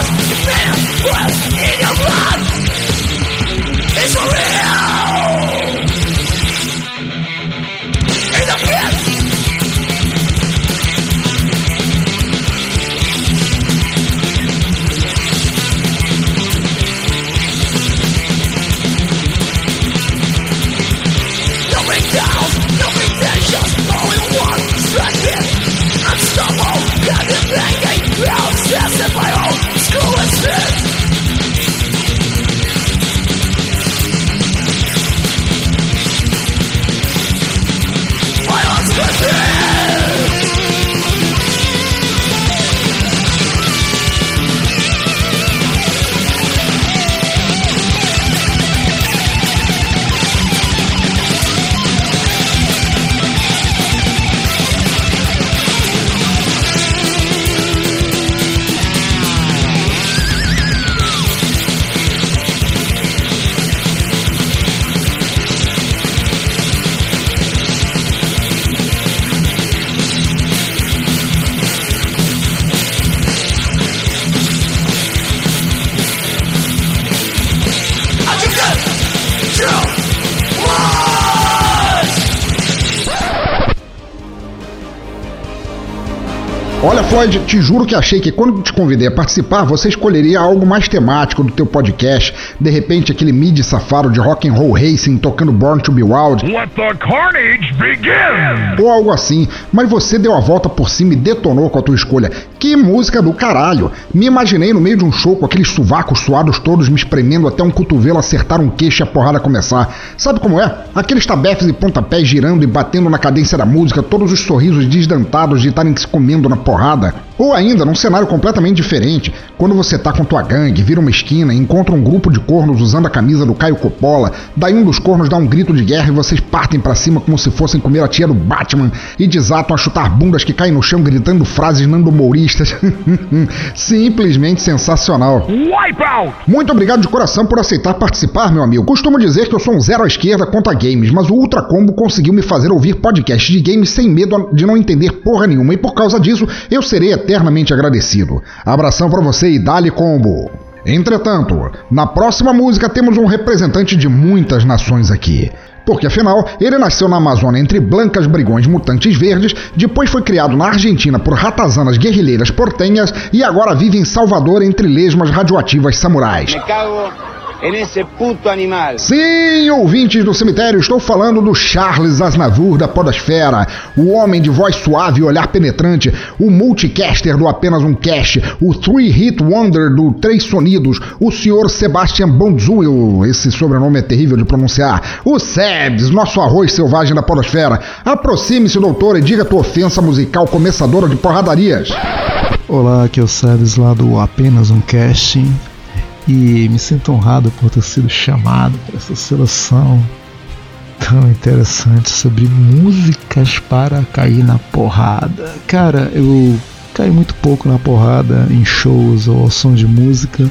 lost man in your blood. It's real. Floyd, te juro que achei que quando te convidei a participar, você escolheria algo mais temático do teu podcast. De repente, aquele mid safado de rock and roll racing tocando Born to Be Wild. Let the carnage begin! Ou algo assim. Mas você deu a volta por cima e detonou com a tua escolha. Que música do caralho! Me imaginei no meio de um show com aqueles sovacos suados todos me espremendo até um cotovelo acertar um queixo e a porrada começar. Sabe como é? Aqueles tabefes e pontapés girando e batendo na cadência da música, todos os sorrisos desdentados de estarem se comendo na porrada. Ou ainda, num cenário completamente diferente, quando você tá com tua gangue, vira uma esquina e encontra um grupo de cornos usando a camisa do Caio Coppola, daí um dos cornos dá um grito de guerra e vocês partem para cima como se fossem comer a tia do Batman e desatam a chutar bundas que caem no chão gritando frases nando-mouristas. Simplesmente sensacional. Muito obrigado de coração por aceitar participar, meu amigo. Costumo dizer que eu sou um zero à esquerda quanto a games, mas o Ultra Combo conseguiu me fazer ouvir podcasts de games sem medo de não entender porra nenhuma, e por causa disso eu serei eternamente agradecido. Abração para você e dale combo! Entretanto, na próxima música temos um representante de muitas nações aqui. Porque afinal, ele nasceu na Amazônia entre blancas brigões mutantes verdes, depois foi criado na Argentina por ratazanas guerrilheiras portenhas e agora vive em Salvador entre lesmas radioativas samurais. Cago nesse puto animal. Sim, ouvintes do cemitério, estou falando do Charles Aznavour da Podosfera, o homem de voz suave e olhar penetrante, o multicaster do Apenas um Cast, o Three Hit Wonder do Três Sonidos, o senhor Sebastian Bonzuil, esse sobrenome é terrível de pronunciar, o Sebs, nosso arroz selvagem da Podosfera. Aproxime-se, doutor, e diga tua ofensa musical começadora de porradarias. Olá, aqui é o Sebs lá do Apenas um Cast e me sinto honrado por ter sido chamado para essa seleção tão interessante sobre músicas para cair na porrada. Cara, eu caí muito pouco na porrada em shows ou ao som de música,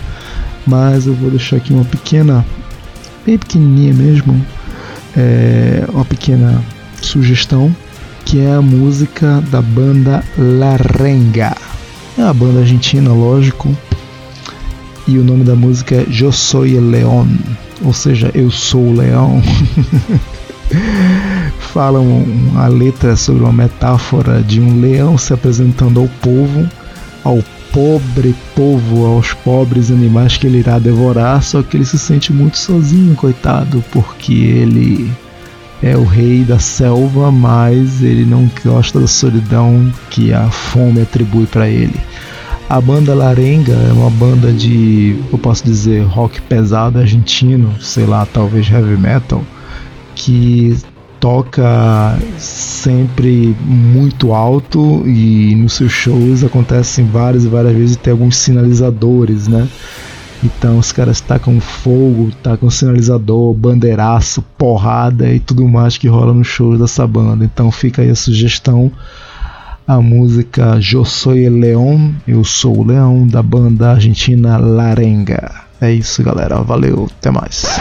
mas eu vou deixar aqui uma pequena, bem pequenininha mesmo, é, uma pequena sugestão que é a música da banda La Renga. É uma banda argentina, lógico, e o nome da música é Eu Soy el León, ou seja, Eu Sou o Leão. Fala uma letra sobre uma metáfora de um leão se apresentando ao povo, ao pobre povo, aos pobres animais que ele irá devorar, só que ele se sente muito sozinho, coitado, porque ele é o rei da selva, mas ele não gosta da solidão que a fome atribui para ele. A banda Larenga é uma banda de, eu posso dizer, rock pesado argentino, sei lá, talvez heavy metal, que toca sempre muito alto e nos seus shows acontecem várias e várias vezes tem alguns sinalizadores, né? Então os caras tacam fogo, tacam sinalizador, bandeiraço, porrada e tudo mais que rola nos shows dessa banda. Então fica aí a sugestão a música Eu Soy León, Eu Sou o Leão, da banda argentina Larenga. É isso, galera. Valeu, até mais.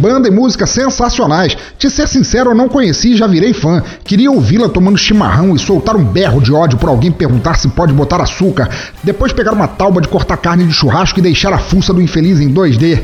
Banda e música sensacionais. Te ser sincero, eu não conheci e já virei fã. Queria ouvi-la tomando chimarrão e soltar um berro de ódio por alguém perguntar se pode botar açúcar. Depois pegar uma tauba de cortar carne de churrasco e deixar a fuça do infeliz em 2D.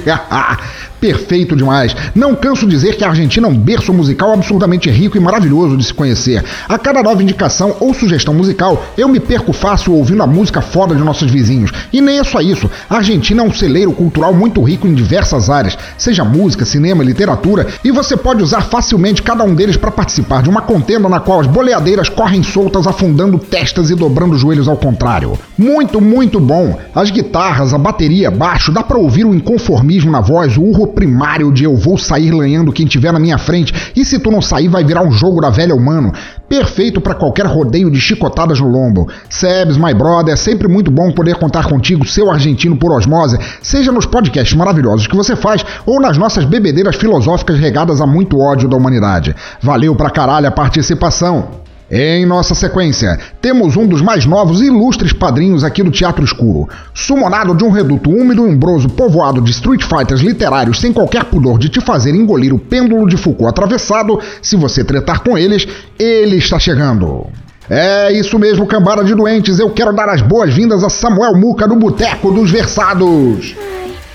Perfeito demais. Não canso dizer que a Argentina é um berço musical absurdamente rico e maravilhoso de se conhecer. A cada nova indicação ou sugestão musical, eu me perco fácil ouvindo a música foda de nossos vizinhos. E nem é só isso. A Argentina é um celeiro cultural muito rico em diversas áreas, seja música, cinema, literatura, e você pode usar facilmente cada um deles para participar de uma contenda na qual as boleadeiras correm soltas, afundando testas e dobrando os joelhos ao contrário. Muito, muito bom. As guitarras, a bateria, baixo, dá para ouvir o inconformismo na voz, o urro primário de eu vou sair lanhando quem tiver na minha frente, e se tu não sair vai virar um jogo da velha humano. Perfeito para qualquer rodeio de chicotadas no lombo. Sebs, my brother, é sempre muito bom poder contar contigo, seu argentino por osmose, seja nos podcasts maravilhosos que você faz ou nas nossas bebedeiras filosóficas regadas a muito ódio da humanidade. Valeu pra caralho a participação! Em nossa sequência, temos um dos mais novos e ilustres padrinhos aqui do Teatro Escuro. Sumonado de um reduto úmido e umbroso povoado de Street Fighters literários sem qualquer pudor de te fazer engolir o pêndulo de Foucault atravessado, se você tretar com eles, ele está chegando. É isso mesmo, cambada de doentes, eu quero dar as boas-vindas a Samuel Muca do Boteco dos Versados.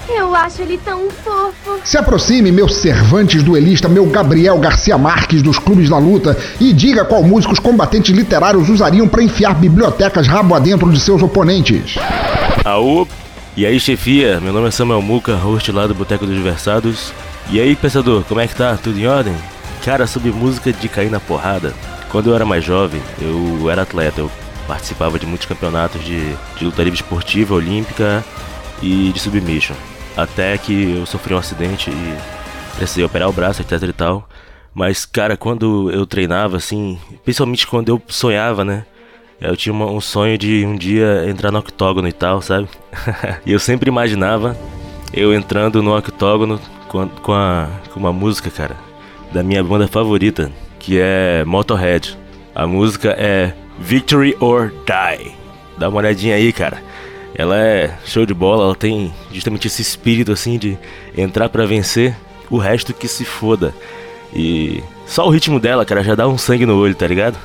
Eu acho ele tão fofo. Se aproxime, meu Cervantes duelista, meu Gabriel Garcia Marques dos clubes da luta, e diga qual música os combatentes literários usariam para enfiar bibliotecas rabo adentro de seus oponentes. Aô! E aí, chefia? Meu nome é Samuel Muca, host lá do Boteco dos Versados. E aí, pensador, como é que tá? Tudo em ordem? Cara, sobre música de cair na porrada. Quando eu era mais jovem, eu era atleta, eu participava de muitos campeonatos de, de luta livre esportiva, olímpica e de submission. Até que eu sofri um acidente e precisei operar o braço, etc e tal. Mas, cara, quando eu treinava, assim, principalmente quando eu sonhava, né? Eu tinha uma, um sonho de um dia entrar no octógono e tal, sabe? e eu sempre imaginava eu entrando no octógono com, com, a, com uma música, cara, da minha banda favorita, que é Motorhead. A música é Victory or Die. Dá uma olhadinha aí, cara. Ela é show de bola, ela tem justamente esse espírito assim de entrar para vencer, o resto que se foda. E só o ritmo dela, cara, já dá um sangue no olho, tá ligado?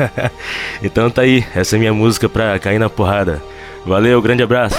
então tá aí, essa é minha música pra cair na porrada. Valeu, grande abraço.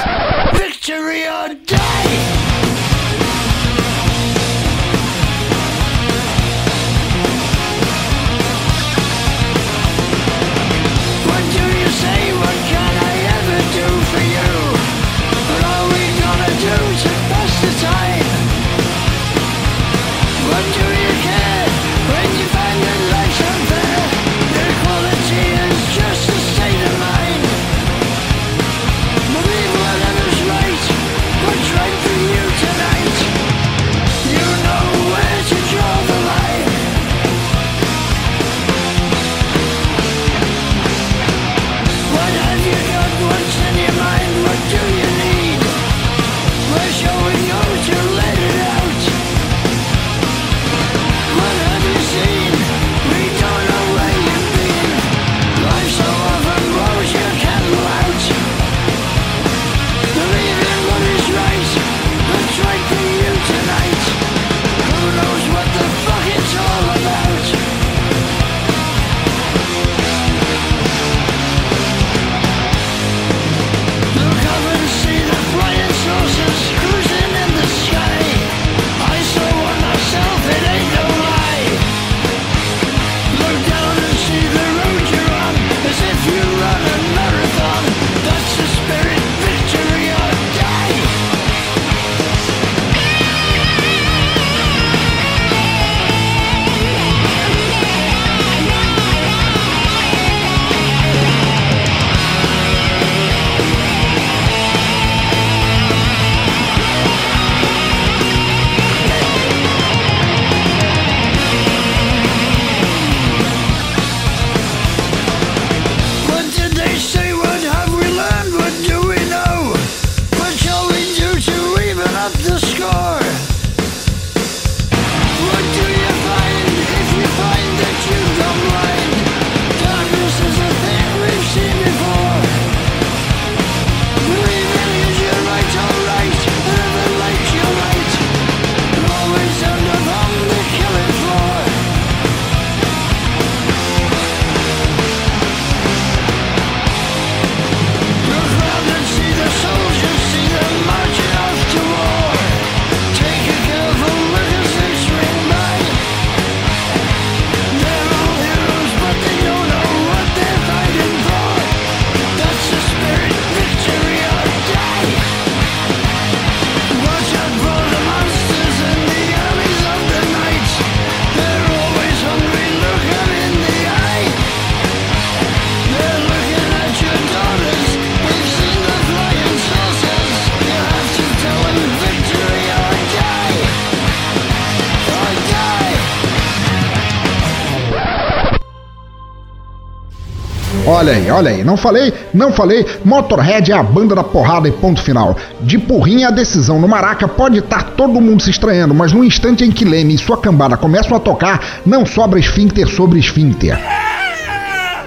Olha aí, olha aí, não falei, não falei, Motorhead é a banda da porrada e ponto final. De porrinha a decisão no Maraca pode estar todo mundo se estranhando, mas no instante em que Leme e sua cambada começam a tocar, não sobra esfíncter sobre esfíncter.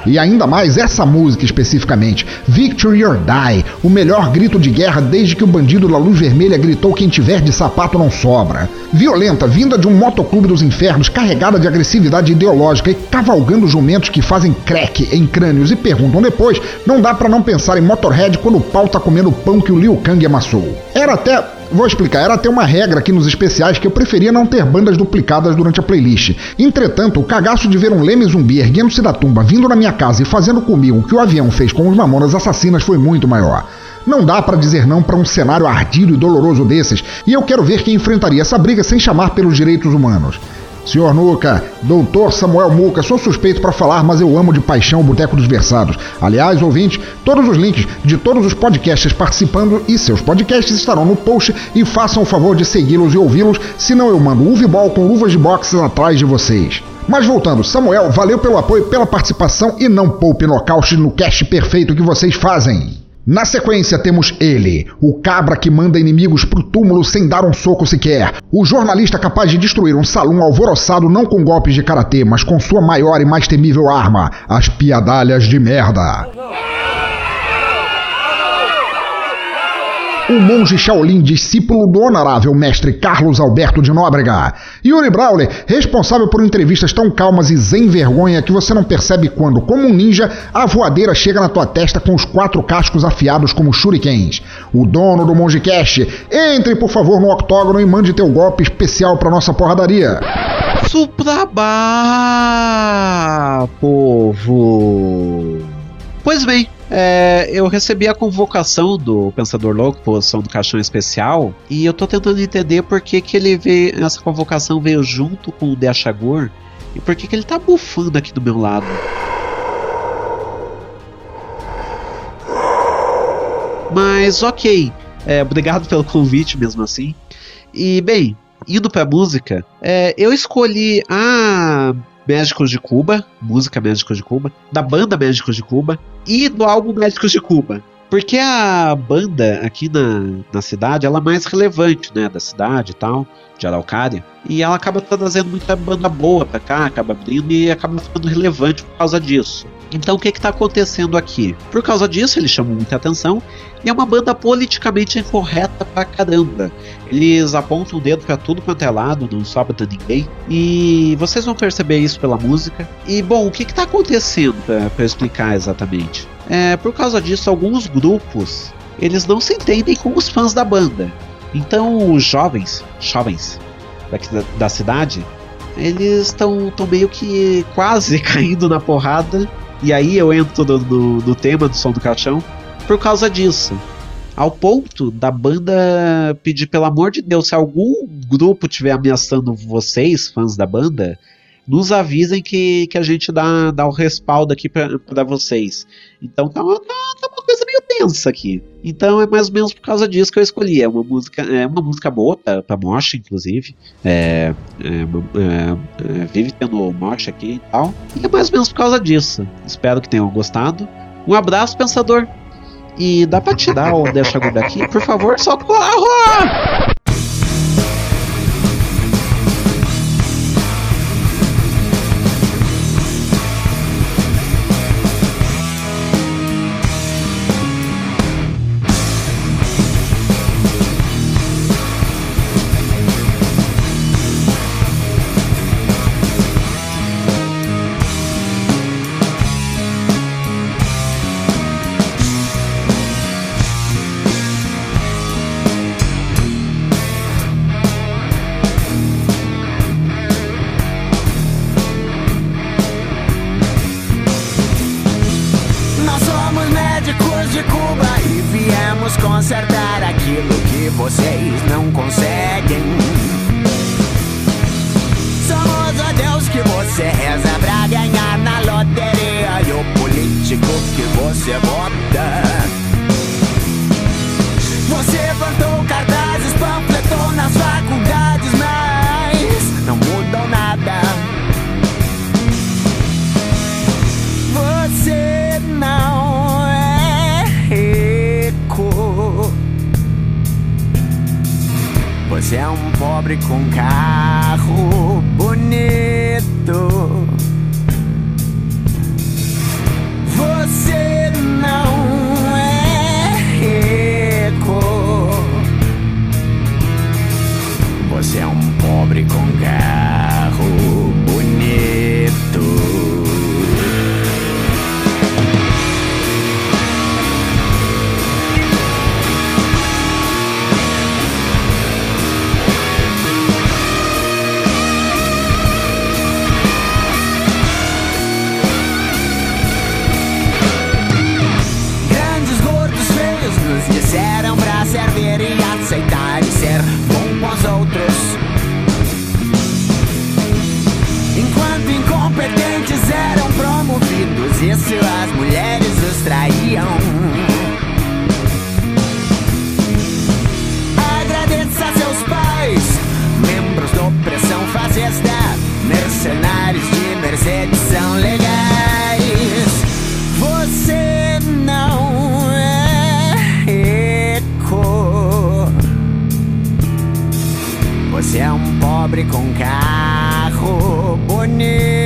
E ainda mais essa música especificamente, Victory or Die, o melhor grito de guerra desde que o bandido da luz vermelha gritou quem tiver de sapato não sobra. Violenta, vinda de um motoclube dos infernos, carregada de agressividade ideológica e cavalgando jumentos que fazem crack em crânios e perguntam depois, não dá para não pensar em Motorhead quando o pau tá comendo o pão que o Liu Kang amassou. Era até Vou explicar, era até uma regra aqui nos especiais que eu preferia não ter bandas duplicadas durante a playlist. Entretanto, o cagaço de ver um leme zumbi erguendo-se da tumba, vindo na minha casa e fazendo comigo o que o avião fez com os mamonas assassinas foi muito maior. Não dá para dizer não para um cenário ardido e doloroso desses, e eu quero ver quem enfrentaria essa briga sem chamar pelos direitos humanos. Senhor Nuca, doutor Samuel Muca, sou suspeito para falar, mas eu amo de paixão o Boteco dos Versados. Aliás, ouvinte, todos os links de todos os podcasts participando e seus podcasts estarão no post e façam o favor de segui-los e ouvi-los, senão eu mando Uvibol com luvas de boxe atrás de vocês. Mas voltando, Samuel, valeu pelo apoio, pela participação e não poupe nocaute no cast perfeito que vocês fazem. Na sequência temos ele, o cabra que manda inimigos pro túmulo sem dar um soco sequer. O jornalista capaz de destruir um salão alvoroçado não com golpes de karatê, mas com sua maior e mais temível arma, as piadalhas de merda. O monge Shaolin, discípulo do honorável mestre Carlos Alberto de Nóbrega. Yuri Brawley, responsável por entrevistas tão calmas e sem vergonha que você não percebe quando, como um ninja, a voadeira chega na tua testa com os quatro cascos afiados como shurikens. O dono do Monge Cash, entre por favor no octógono e mande teu golpe especial pra nossa porradaria. Suprabá, povo! Pois bem, é, eu recebi a convocação do Pensador Louco, posição do Caixão Especial, e eu tô tentando entender por que, que ele veio, essa convocação veio junto com o De e por que, que ele tá bufando aqui do meu lado. Mas ok, é, obrigado pelo convite mesmo assim. E bem, indo pra música, é, eu escolhi a Médicos de Cuba, música Médicos de Cuba, da banda Médicos de Cuba e do álbum Médicos de Cuba. Porque a banda aqui na, na cidade, ela é mais relevante, né, da cidade e tal, de Araucária. E ela acaba trazendo muita banda boa pra cá, acaba abrindo e acaba ficando relevante por causa disso. Então o que está acontecendo aqui? Por causa disso, eles chamam muita atenção e é uma banda politicamente incorreta pra caramba. Eles apontam o dedo para tudo quanto é lado, não sobra ninguém. E vocês vão perceber isso pela música. E bom, o que está acontecendo para explicar exatamente? É, por causa disso, alguns grupos eles não se entendem com os fãs da banda. Então os jovens, jovens daqui da, da cidade, eles estão meio que quase caindo na porrada e aí eu entro no, no, no tema do som do caixão por causa disso. Ao ponto da banda pedir, pelo amor de Deus, se algum grupo estiver ameaçando vocês, fãs da banda, nos avisem que, que a gente dá, dá o respaldo aqui para vocês. Então tá uma, tá, tá uma, coisa meio tensa aqui. Então é mais ou menos por causa disso que eu escolhi. É uma música, é uma música boa pra, pra Mosh, inclusive. É, é, é, é, vive tendo Mosh aqui e tal. E é mais ou menos por causa disso. Espero que tenham gostado. Um abraço, pensador. E dá pra tirar o Deixa daqui? Por favor, socorro! Você Agradeça a seus pais, membros da opressão fascista, mercenários de Mercedes são legais. Você não é rico. Você é um pobre com carro bonito.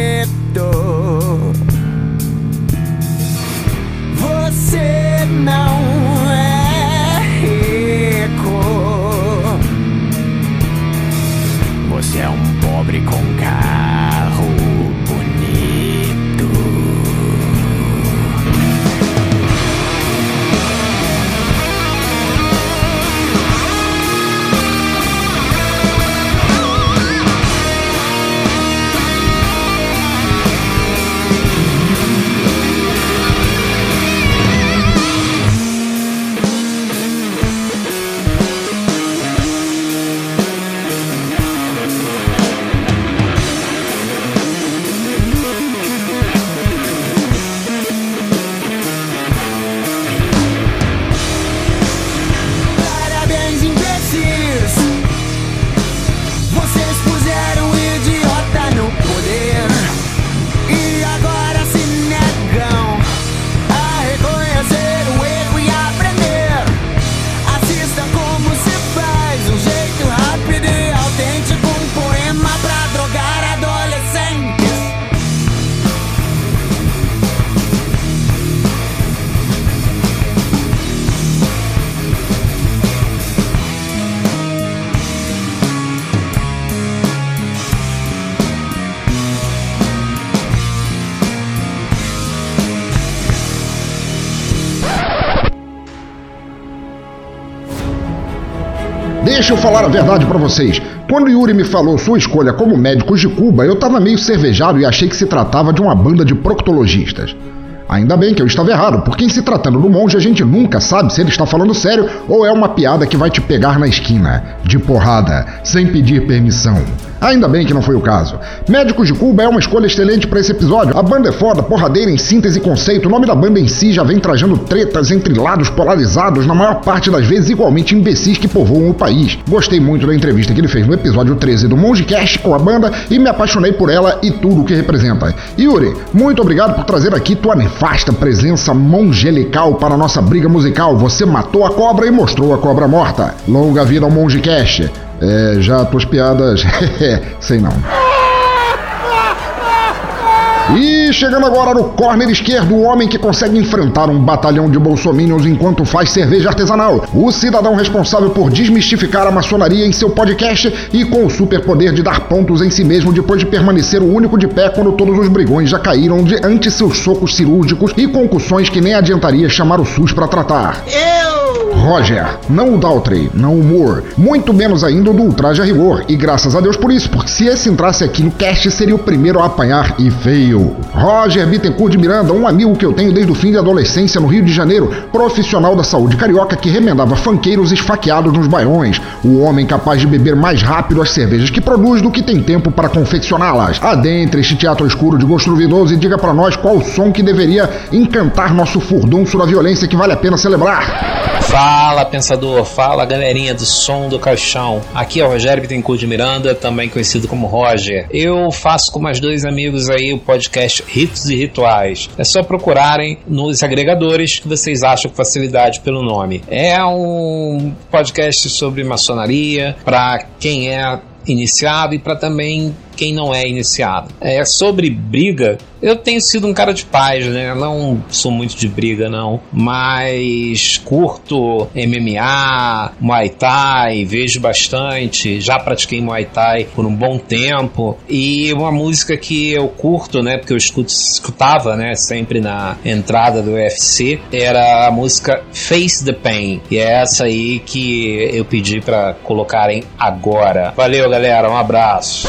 Falar a verdade pra vocês. Quando Yuri me falou sua escolha como médicos de Cuba, eu tava meio cervejado e achei que se tratava de uma banda de proctologistas. Ainda bem que eu estava errado, porque em se tratando do monge a gente nunca sabe se ele está falando sério ou é uma piada que vai te pegar na esquina, de porrada, sem pedir permissão. Ainda bem que não foi o caso. Médicos de Cuba é uma escolha excelente para esse episódio. A banda é foda, porradeira em síntese e conceito. O nome da banda em si já vem trajando tretas entre lados polarizados, na maior parte das vezes igualmente imbecis que povoam o país. Gostei muito da entrevista que ele fez no episódio 13 do Monge Cast com a banda e me apaixonei por ela e tudo o que representa. Yuri, muito obrigado por trazer aqui tua nefasta presença mongelical para a nossa briga musical. Você matou a cobra e mostrou a cobra morta. Longa vida ao Monge Cast. É, já tuas piadas. Sei não. E chegando agora no corner esquerdo, o homem que consegue enfrentar um batalhão de bolsominions enquanto faz cerveja artesanal. O cidadão responsável por desmistificar a maçonaria em seu podcast e com o superpoder de dar pontos em si mesmo depois de permanecer o único de pé quando todos os brigões já caíram de ante seus socos cirúrgicos e concussões que nem adiantaria chamar o SUS para tratar. Eu! Roger, não o Daltrey, não o Moore, muito menos ainda o do Ultraje a Rigor. E graças a Deus por isso, porque se esse entrasse aqui no cast seria o primeiro a apanhar e feio. Roger Bittencourt de Miranda, um amigo que eu tenho desde o fim da adolescência no Rio de Janeiro, profissional da saúde carioca que remendava fanqueiros esfaqueados nos baiões, o homem capaz de beber mais rápido as cervejas que produz do que tem tempo para confeccioná-las. Adentre este teatro escuro de gosto duvidoso e diga para nós qual o som que deveria encantar nosso furdunço da violência que vale a pena celebrar. Fala, pensador. Fala, galerinha do som do caixão. Aqui é o Rogério Bittencourt de Miranda, também conhecido como Roger. Eu faço com mais dois amigos aí o podcast Ritos e Rituais. É só procurarem nos agregadores que vocês acham com facilidade pelo nome. É um podcast sobre maçonaria para quem é iniciado e para também quem não é iniciado. É sobre briga. Eu tenho sido um cara de paz, né? Não sou muito de briga, não. Mas curto MMA, Muay Thai, vejo bastante. Já pratiquei Muay Thai por um bom tempo. E uma música que eu curto, né? Porque eu escuto, escutava, né? Sempre na entrada do UFC, era a música Face the Pain. E é essa aí que eu pedi para colocarem agora. Valeu, galera. Um abraço.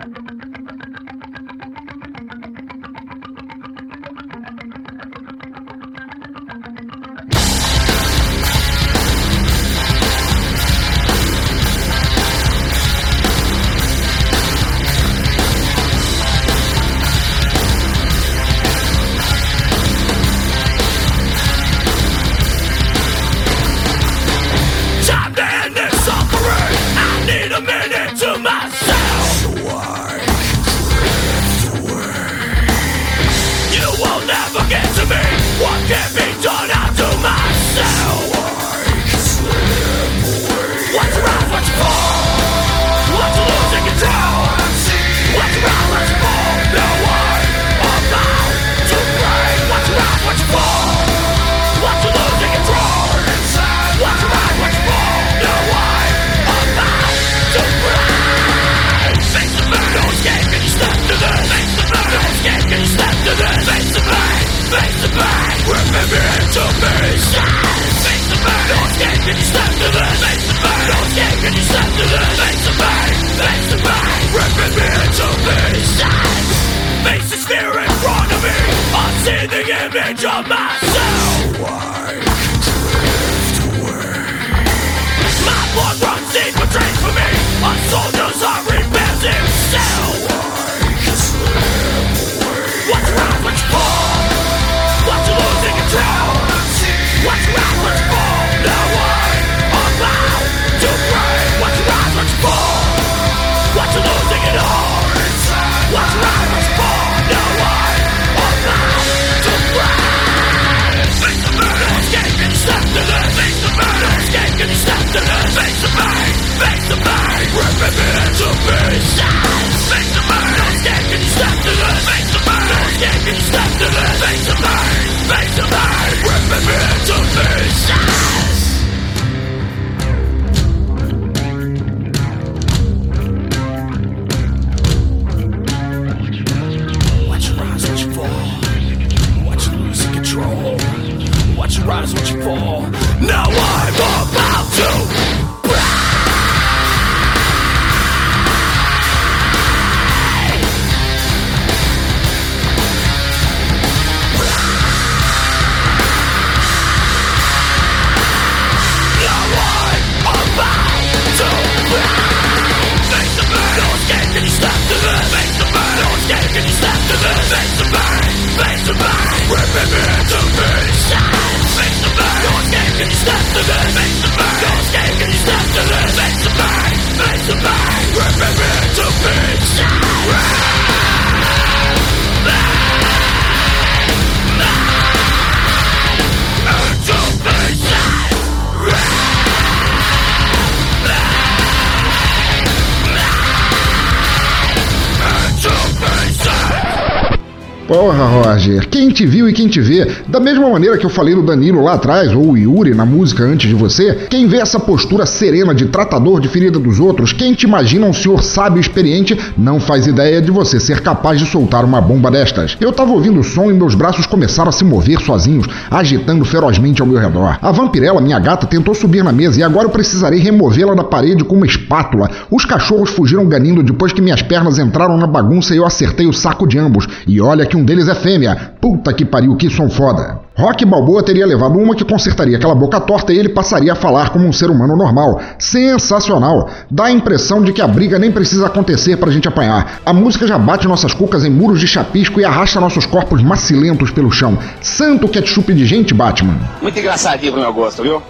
te viu e quem te vê, da mesma maneira que eu falei no Danilo lá atrás, ou o Yuri na música antes de você, quem vê essa postura serena de tratador de ferida dos outros, quem te imagina um senhor sábio e experiente, não faz ideia de você ser capaz de soltar uma bomba destas. Eu tava ouvindo o som e meus braços começaram a se mover sozinhos, agitando ferozmente ao meu redor. A vampirela, minha gata, tentou subir na mesa e agora eu precisarei removê-la da parede com uma espátula. Os cachorros fugiram ganindo depois que minhas pernas entraram na bagunça e eu acertei o saco de ambos. E olha que um deles é fêmea. Puta que pariu, que som foda. Rock Balboa teria levado uma que consertaria aquela boca torta e ele passaria a falar como um ser humano normal. Sensacional! Dá a impressão de que a briga nem precisa acontecer pra gente apanhar. A música já bate nossas cucas em muros de chapisco e arrasta nossos corpos macilentos pelo chão. Santo ketchup de gente, Batman! Muito engraçadinho pro meu gosto, viu?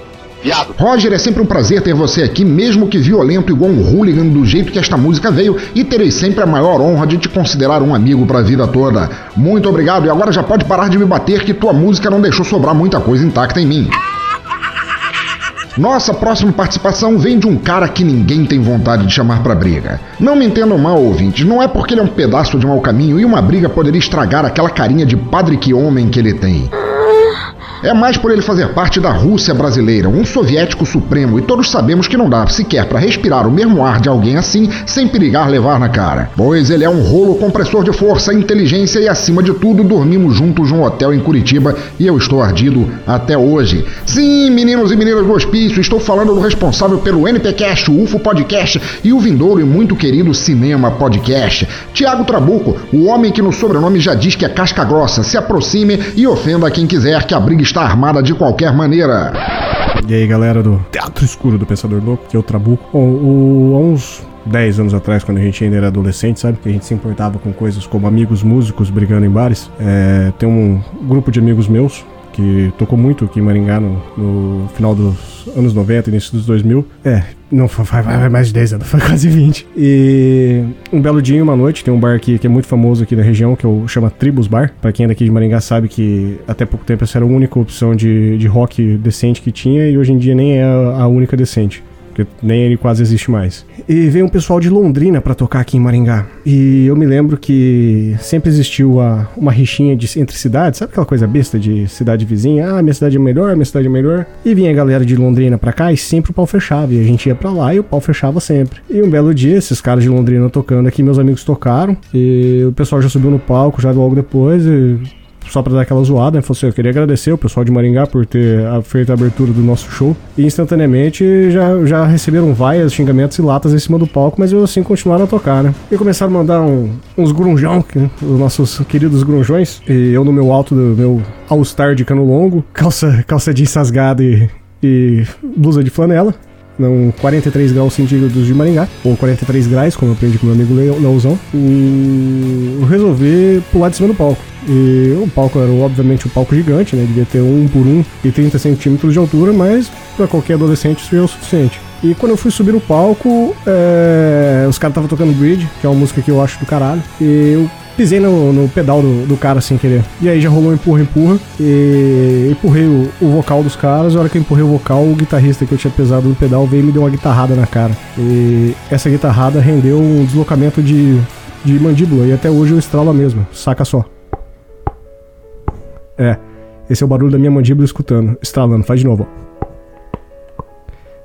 Viado. Roger, é sempre um prazer ter você aqui, mesmo que violento igual um hooligan do jeito que esta música veio, e terei sempre a maior honra de te considerar um amigo pra vida toda. Muito obrigado, e agora já pode parar de me bater que tua música não deixou sobrar muita coisa intacta em mim. Nossa próxima participação vem de um cara que ninguém tem vontade de chamar pra briga. Não me entendam mal, ouvintes, não é porque ele é um pedaço de mau caminho e uma briga poderia estragar aquela carinha de padre que homem que ele tem. É mais por ele fazer parte da Rússia brasileira, um soviético supremo, e todos sabemos que não dá sequer para respirar o mesmo ar de alguém assim sem perigar levar na cara. Pois ele é um rolo compressor de força, inteligência e, acima de tudo, dormimos juntos num hotel em Curitiba e eu estou ardido até hoje. Sim, meninos e meninas do hospício, estou falando do responsável pelo NPcast, o UFO Podcast e o vindouro e muito querido Cinema Podcast. Tiago Trabuco, o homem que no sobrenome já diz que é casca grossa, se aproxime e ofenda quem quiser que a briga está armada de qualquer maneira. E aí, galera do Teatro Escuro do Pensador Louco, que é o Trabuco. Bom, o, há uns 10 anos atrás, quando a gente ainda era adolescente, sabe? Que a gente se importava com coisas como amigos músicos brigando em bares. É, tem um grupo de amigos meus que tocou muito aqui em Maringá no, no final dos anos 90, início dos 2000. É, não foi, mais de 10 anos, foi quase 20. E um belo dia, uma noite, tem um bar aqui que é muito famoso aqui na região, que eu chama Tribus Bar. Pra quem é daqui de Maringá sabe que até pouco tempo essa era a única opção de, de rock decente que tinha e hoje em dia nem é a única decente porque nem ele quase existe mais. E veio um pessoal de Londrina para tocar aqui em Maringá. E eu me lembro que sempre existiu a, uma rixinha de, entre cidades, sabe aquela coisa besta de cidade vizinha? Ah, minha cidade é melhor, minha cidade é melhor. E vinha a galera de Londrina pra cá e sempre o pau fechava. E a gente ia pra lá e o pau fechava sempre. E um belo dia, esses caras de Londrina tocando aqui, meus amigos tocaram. E o pessoal já subiu no palco já logo depois. E só para dar aquela zoada, né? Falou assim, eu queria agradecer o pessoal de Maringá por ter feito a abertura do nosso show. E instantaneamente já, já receberam vaias, xingamentos e latas em cima do palco, mas eu assim continuaram a tocar, né? E começaram a mandar um, uns grunjão, né? os nossos queridos grunjões. E eu no meu alto do meu All-Star de cano longo, calça, calça jeans rasgada e, e blusa de flanela não 43 graus centígrados de Maringá, ou 43 graus, como eu aprendi com meu amigo Leozão, e eu resolvi pular de cima do palco. E o palco era obviamente um palco gigante, né? Devia ter um por um e 30 centímetros de altura, mas para qualquer adolescente isso é o suficiente. E quando eu fui subir no palco, é... os caras estavam tocando Bridge, que é uma música que eu acho do caralho. E eu pisei no, no pedal do, do, cara sem querer. E aí já rolou um empurra, empurra. E empurrei o, o, vocal dos caras. A hora que eu empurrei o vocal, o guitarrista que eu tinha pesado no pedal veio e me deu uma guitarrada na cara. E essa guitarrada rendeu um deslocamento de, de mandíbula. E até hoje eu estralo a mesma. Saca só. É. Esse é o barulho da minha mandíbula escutando, estralando. Faz de novo, ó.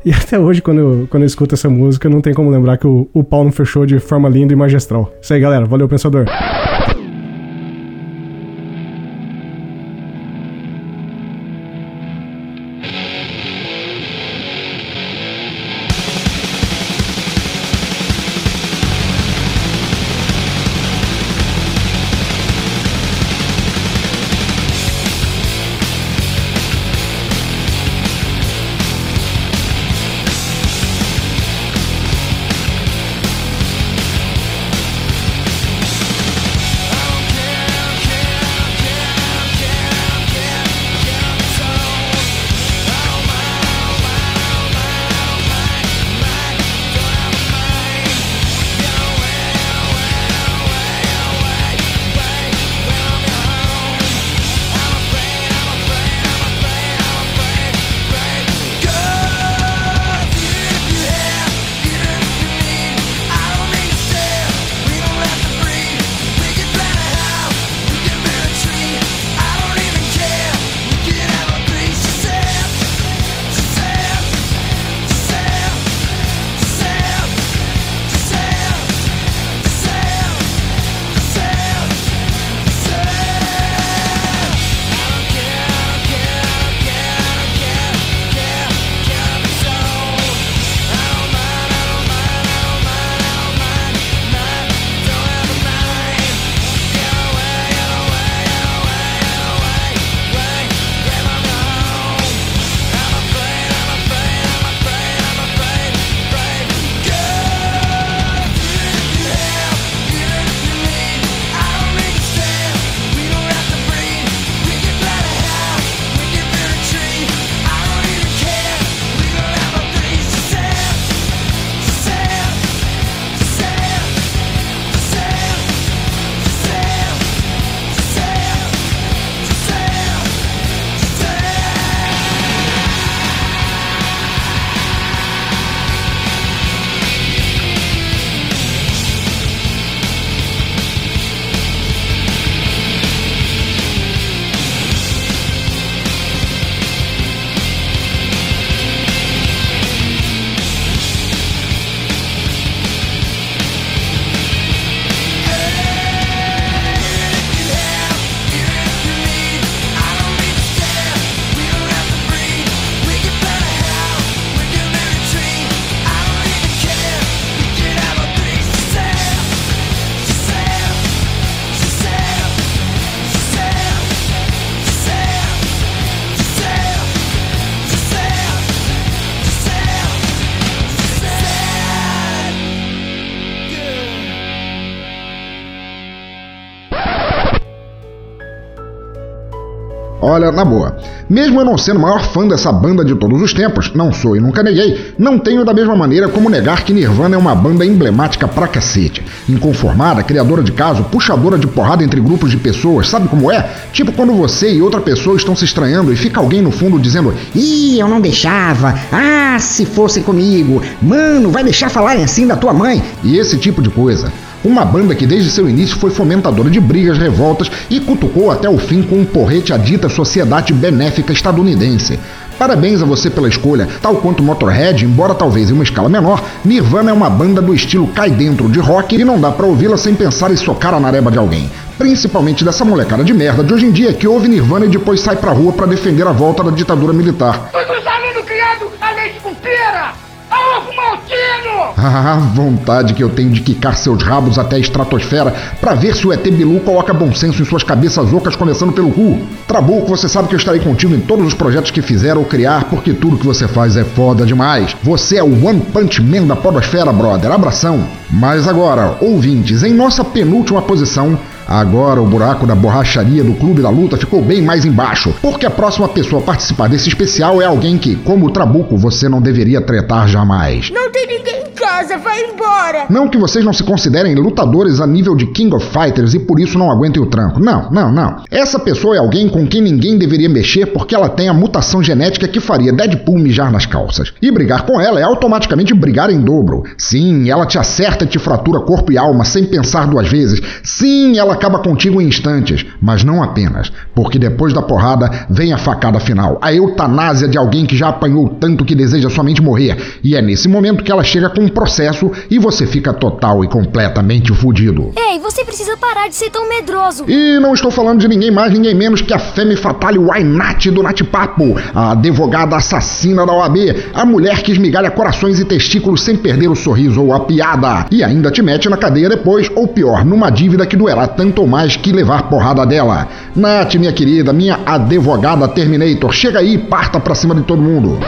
E até hoje, quando eu, quando eu escuto essa música, não tem como lembrar que o, o pau não fechou de forma linda e magistral. Isso aí, galera. Valeu, pensador. Olha, na boa, mesmo eu não sendo o maior fã dessa banda de todos os tempos, não sou e nunca neguei, não tenho da mesma maneira como negar que Nirvana é uma banda emblemática pra cacete. Inconformada, criadora de caso, puxadora de porrada entre grupos de pessoas, sabe como é? Tipo quando você e outra pessoa estão se estranhando e fica alguém no fundo dizendo: Ih, eu não deixava. Ah, se fosse comigo. Mano, vai deixar falarem assim da tua mãe? E esse tipo de coisa. Uma banda que desde seu início foi fomentadora de brigas, revoltas e cutucou até o fim com um porrete à dita Sociedade Benéfica Estadunidense. Parabéns a você pela escolha, tal quanto Motorhead, embora talvez em uma escala menor, Nirvana é uma banda do estilo cai dentro de rock e não dá pra ouvi-la sem pensar em socar a nareba de alguém. Principalmente dessa molecada de merda de hoje em dia que ouve Nirvana e depois sai pra rua pra defender a volta da ditadura militar. Foi dos alunos criados a leite com pera! Ah, vontade que eu tenho de quicar seus rabos até a estratosfera pra ver se o ET Bilu coloca bom senso em suas cabeças ocas, começando pelo cu. Trabuco, você sabe que eu estarei contigo em todos os projetos que fizer ou criar, porque tudo que você faz é foda demais. Você é o One Punch Man da Podosfera, brother. Abração. Mas agora, ouvintes, em nossa penúltima posição, Agora o buraco da borracharia do Clube da Luta ficou bem mais embaixo, porque a próxima pessoa a participar desse especial é alguém que, como o Trabuco, você não deveria tretar jamais. Não tem ninguém em casa, vai embora! Não que vocês não se considerem lutadores a nível de King of Fighters e por isso não aguentem o tranco. Não, não, não. Essa pessoa é alguém com quem ninguém deveria mexer porque ela tem a mutação genética que faria Deadpool mijar nas calças. E brigar com ela é automaticamente brigar em dobro. Sim, ela te acerta e te fratura corpo e alma sem pensar duas vezes. Sim, ela acaba contigo em instantes, mas não apenas, porque depois da porrada vem a facada final, a eutanásia de alguém que já apanhou tanto que deseja somente morrer. E é nesse momento que ela chega com um processo e você fica total e completamente fudido. Ei, você precisa parar de ser tão medroso. E não estou falando de ninguém mais, ninguém menos que a Femme Fatale Wainat do Natipapo, a advogada assassina da OAB, a mulher que esmigalha corações e testículos sem perder o sorriso ou a piada, e ainda te mete na cadeia depois, ou pior, numa dívida que doerá tanto ou mais que levar porrada dela. Nath, minha querida, minha advogada Terminator, chega aí e parta pra cima de todo mundo.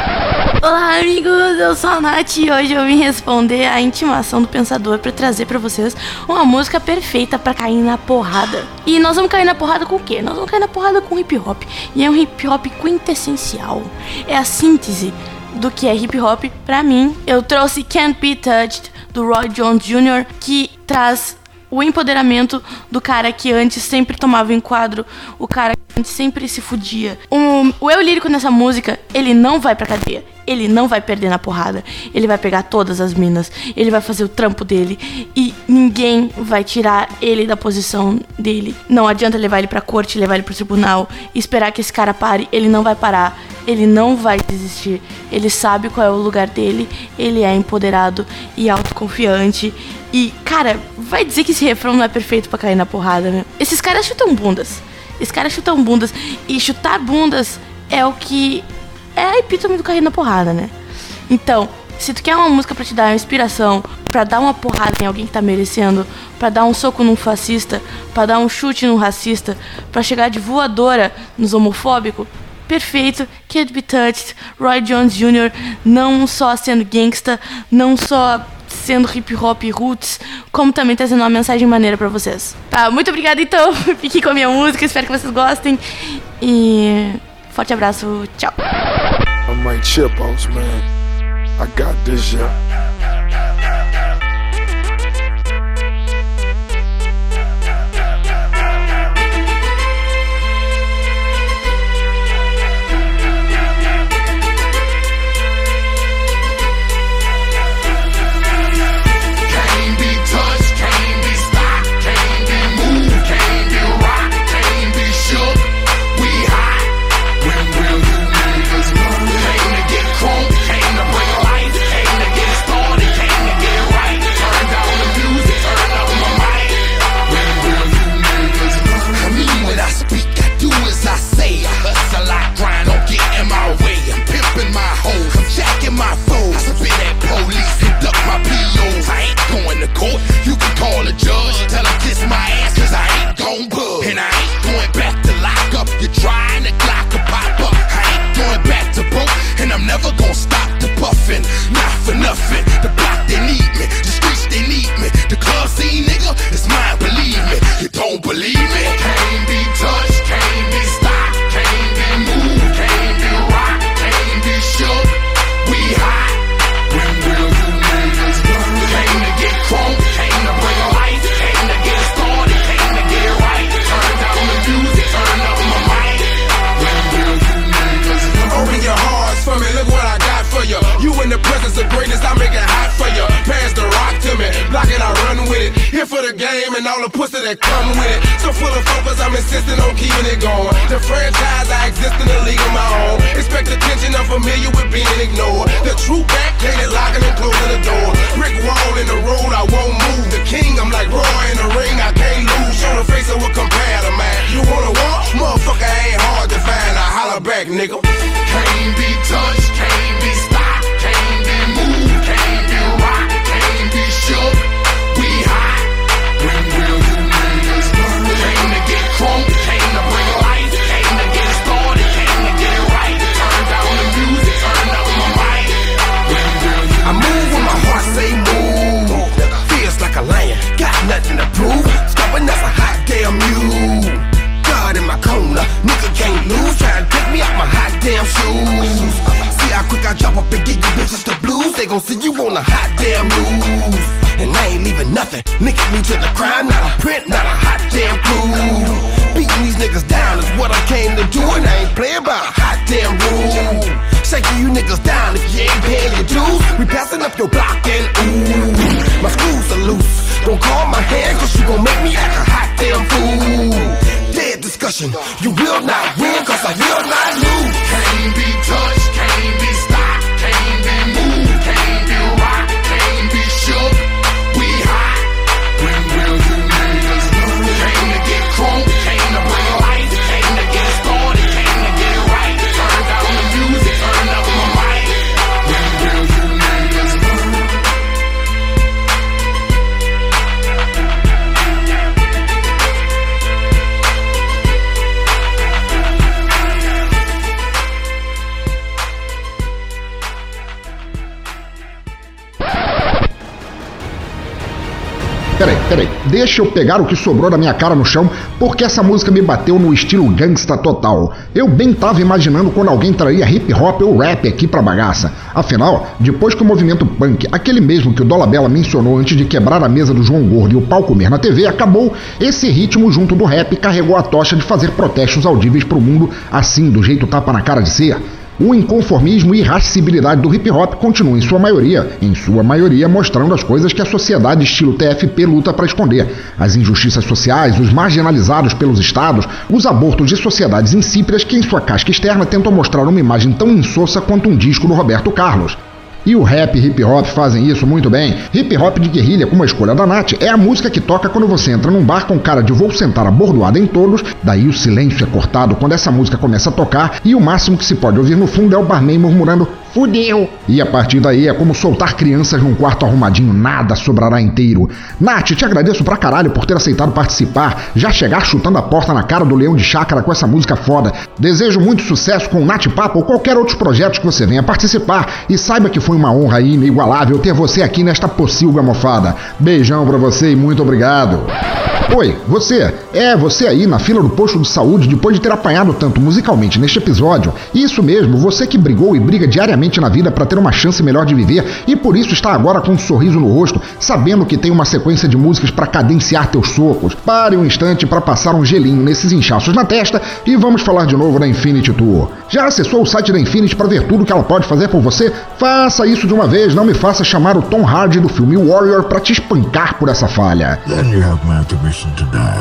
Olá, amigos, eu sou a Nath e hoje eu vim responder a intimação do Pensador para trazer para vocês uma música perfeita para cair na porrada. E nós vamos cair na porrada com o quê? Nós vamos cair na porrada com hip hop. E é um hip hop quintessencial. É a síntese do que é hip hop para mim. Eu trouxe Can't Be Touched do Roy Jones Jr., que traz o empoderamento do cara que antes sempre tomava enquadro, o cara que antes sempre se fudia. O, o eu lírico nessa música, ele não vai pra cadeia. Ele não vai perder na porrada. Ele vai pegar todas as minas. Ele vai fazer o trampo dele. E ninguém vai tirar ele da posição dele. Não adianta levar ele pra corte, levar ele pro tribunal, esperar que esse cara pare. Ele não vai parar. Ele não vai desistir. Ele sabe qual é o lugar dele. Ele é empoderado e autoconfiante. E, cara, vai dizer que esse refrão não é perfeito para cair na porrada, né? Esses caras chutam bundas. Esses caras chutam bundas. E chutar bundas é o que. É a epítome do cair na porrada, né? Então, se tu quer uma música para te dar uma inspiração, para dar uma porrada em alguém que tá merecendo, para dar um soco num fascista, para dar um chute num racista, para chegar de voadora nos homofóbicos, perfeito, Can't Be Touched, Roy Jones Jr., não só sendo gangsta, não só sendo hip hop roots, como também trazendo uma mensagem maneira para vocês. Tá, muito obrigada então, fiquem com a minha música, espero que vocês gostem e forte abraço, tchau. I'm like chipos, man. I got this, yeah. And closing the door. Brick wall in the road, I won't move. The king, I'm like Roy in the ring, I can't lose. Show the face of a compare man. You wanna walk? Motherfucker ain't hard to find. I holler back, nigga. Can't be touched, can't be stopped, corner, nigga can't lose. Try to take me out my hot damn shoes. See how quick I drop up and get you bitches the blues. They gon' see you on a hot damn news. And I ain't leaving nothing. Linking me to the crime, not a print, not a hot damn clue. Beating these niggas down is what I came to do, and I ain't playing by a hot damn rule. Shaking you niggas down if you ain't paying your dues. We passing up your block and ooh, my screws are loose. Don't call my hand, cause you gon' make me act a hot damn fool. Discussion, you will not win, cause I will not lose. Can't be touched, Peraí, deixa eu pegar o que sobrou da minha cara no chão, porque essa música me bateu no estilo gangsta total. Eu bem tava imaginando quando alguém traria hip hop ou rap aqui pra bagaça. Afinal, depois que o movimento punk, aquele mesmo que o Dolabella mencionou antes de quebrar a mesa do João Gordo e o pau comer na TV, acabou, esse ritmo junto do rap carregou a tocha de fazer protestos audíveis pro mundo, assim, do jeito tapa na cara de ser. O inconformismo e irascibilidade do hip hop continuam em sua maioria, em sua maioria mostrando as coisas que a sociedade estilo TFP luta para esconder: as injustiças sociais, os marginalizados pelos estados, os abortos de sociedades insípidas que em sua casca externa tentam mostrar uma imagem tão insossa quanto um disco do Roberto Carlos. E o rap e hip hop fazem isso muito bem. Hip hop de guerrilha, como a escolha da Nath, é a música que toca quando você entra num bar com cara de vou sentar abordoada em todos, daí o silêncio é cortado quando essa música começa a tocar e o máximo que se pode ouvir no fundo é o barman murmurando fudeu. E a partir daí é como soltar crianças num quarto arrumadinho, nada sobrará inteiro. Nath, te agradeço pra caralho por ter aceitado participar, já chegar chutando a porta na cara do Leão de Chácara com essa música foda. Desejo muito sucesso com o Nath Papo ou qualquer outros projetos que você venha participar e saiba que foi uma honra inigualável ter você aqui nesta pocilga mofada. Beijão pra você e muito obrigado. Oi, você? É, você aí na fila do posto de saúde depois de ter apanhado tanto musicalmente neste episódio. Isso mesmo, você que brigou e briga diariamente na vida para ter uma chance melhor de viver e por isso está agora com um sorriso no rosto, sabendo que tem uma sequência de músicas para cadenciar teus socos. Pare um instante para passar um gelinho nesses inchaços na testa e vamos falar de novo da Infinity Tour. Já acessou o site da Infinity para ver tudo que ela pode fazer por você? Faça isso de uma vez, não me faça chamar o Tom Hardy do filme Warrior para te espancar por essa falha.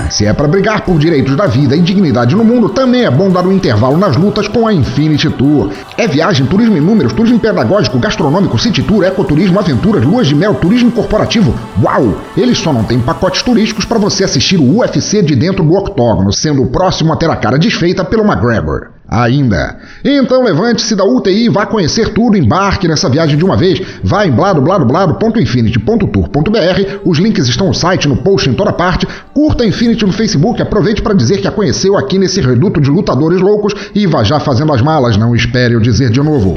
Se é para brigar por direitos da vida e dignidade no mundo, também é bom dar um intervalo nas lutas com a Infinity Tour. É viagem, turismo números, turismo pedagógico, gastronômico, city tour, ecoturismo, aventuras, luas de mel, turismo corporativo. Uau! Eles só não têm pacotes turísticos para você assistir o UFC de dentro do octógono, sendo o próximo a ter a cara desfeita pelo McGregor. Ainda. Então levante-se da UTI vá conhecer tudo, embarque nessa viagem de uma vez. Vá em bladobladoblado.infinity.tour.br, os links estão no site, no post, em toda parte. Curta a Infinity no Facebook, aproveite para dizer que a conheceu aqui nesse reduto de lutadores loucos e vá já fazendo as malas, não espere eu dizer de novo.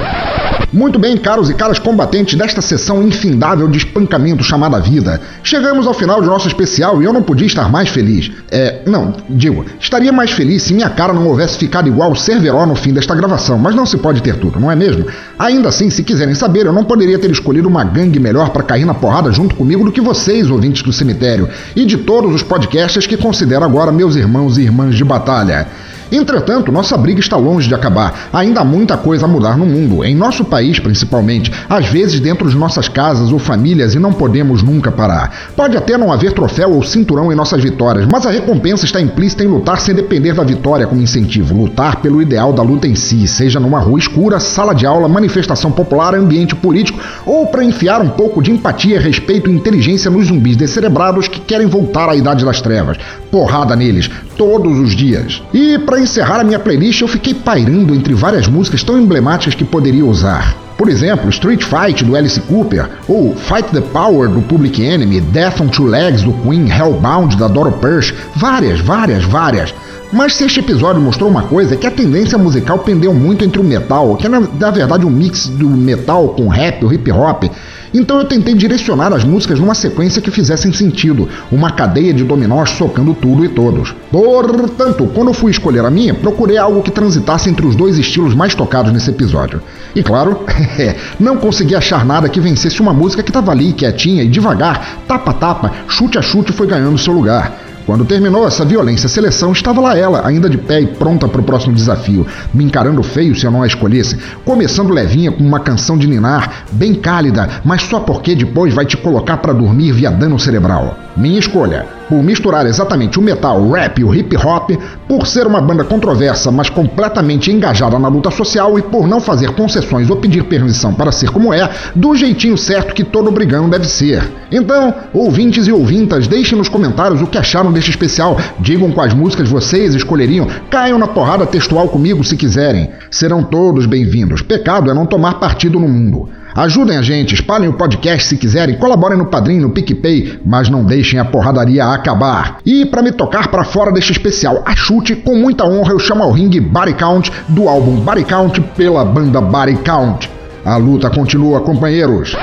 Muito bem, caros e caras combatentes desta sessão infindável de espancamento chamada vida. Chegamos ao final de nosso especial e eu não podia estar mais feliz. É, não, digo, estaria mais feliz se minha cara não houvesse ficado igual o Cerveró no fim desta gravação, mas não se pode ter tudo, não é mesmo? Ainda assim, se quiserem saber, eu não poderia ter escolhido uma gangue melhor para cair na porrada junto comigo do que vocês, ouvintes do cemitério, e de todos os podcasters que considero agora meus irmãos e irmãs de batalha. Entretanto, nossa briga está longe de acabar. Ainda há muita coisa a mudar no mundo, em nosso país principalmente, às vezes dentro de nossas casas ou famílias e não podemos nunca parar. Pode até não haver troféu ou cinturão em nossas vitórias, mas a recompensa está implícita em lutar sem depender da vitória como incentivo, lutar pelo ideal da luta em si, seja numa rua escura, sala de aula, manifestação popular, ambiente político ou para enfiar um pouco de empatia, respeito e inteligência nos zumbis descerebrados que querem voltar à idade das trevas. Porrada neles, todos os dias. E para encerrar a minha playlist, eu fiquei pairando entre várias músicas tão emblemáticas que poderia usar. Por exemplo, Street Fight do Alice Cooper, ou Fight the Power do Public Enemy, Death on Two Legs do Queen, Hellbound da Doro Pearce, várias, várias, várias. Mas se este episódio mostrou uma coisa, é que a tendência musical pendeu muito entre o metal, que é na, na verdade um mix do metal com rap, o hip hop. Então eu tentei direcionar as músicas numa sequência que fizessem sentido, uma cadeia de dominós socando tudo e todos. Portanto, quando fui escolher a minha, procurei algo que transitasse entre os dois estilos mais tocados nesse episódio. E claro, não consegui achar nada que vencesse uma música que estava ali, quietinha e devagar, tapa tapa, chute a chute foi ganhando seu lugar. Quando terminou essa violência seleção, estava lá ela, ainda de pé e pronta para o próximo desafio, me encarando feio se eu não a escolhesse, começando levinha com uma canção de ninar, bem cálida, mas só porque depois vai te colocar para dormir via dano cerebral. Minha escolha, por misturar exatamente o metal, o rap e o hip hop, por ser uma banda controversa, mas completamente engajada na luta social e por não fazer concessões ou pedir permissão para ser como é, do jeitinho certo que todo brigão deve ser. Então, ouvintes e ouvintas, deixem nos comentários o que acharam deste especial, digam quais músicas vocês escolheriam, caiam na porrada textual comigo se quiserem. Serão todos bem-vindos. Pecado é não tomar partido no mundo. Ajudem a gente, espalhem o podcast se quiserem, colaborem no Padrim, no PicPay, mas não deixem a porradaria acabar. E para me tocar para fora deste especial a chute, com muita honra eu chamo ao ringue Body Count do álbum Body Count pela banda Body Count. A luta continua, companheiros.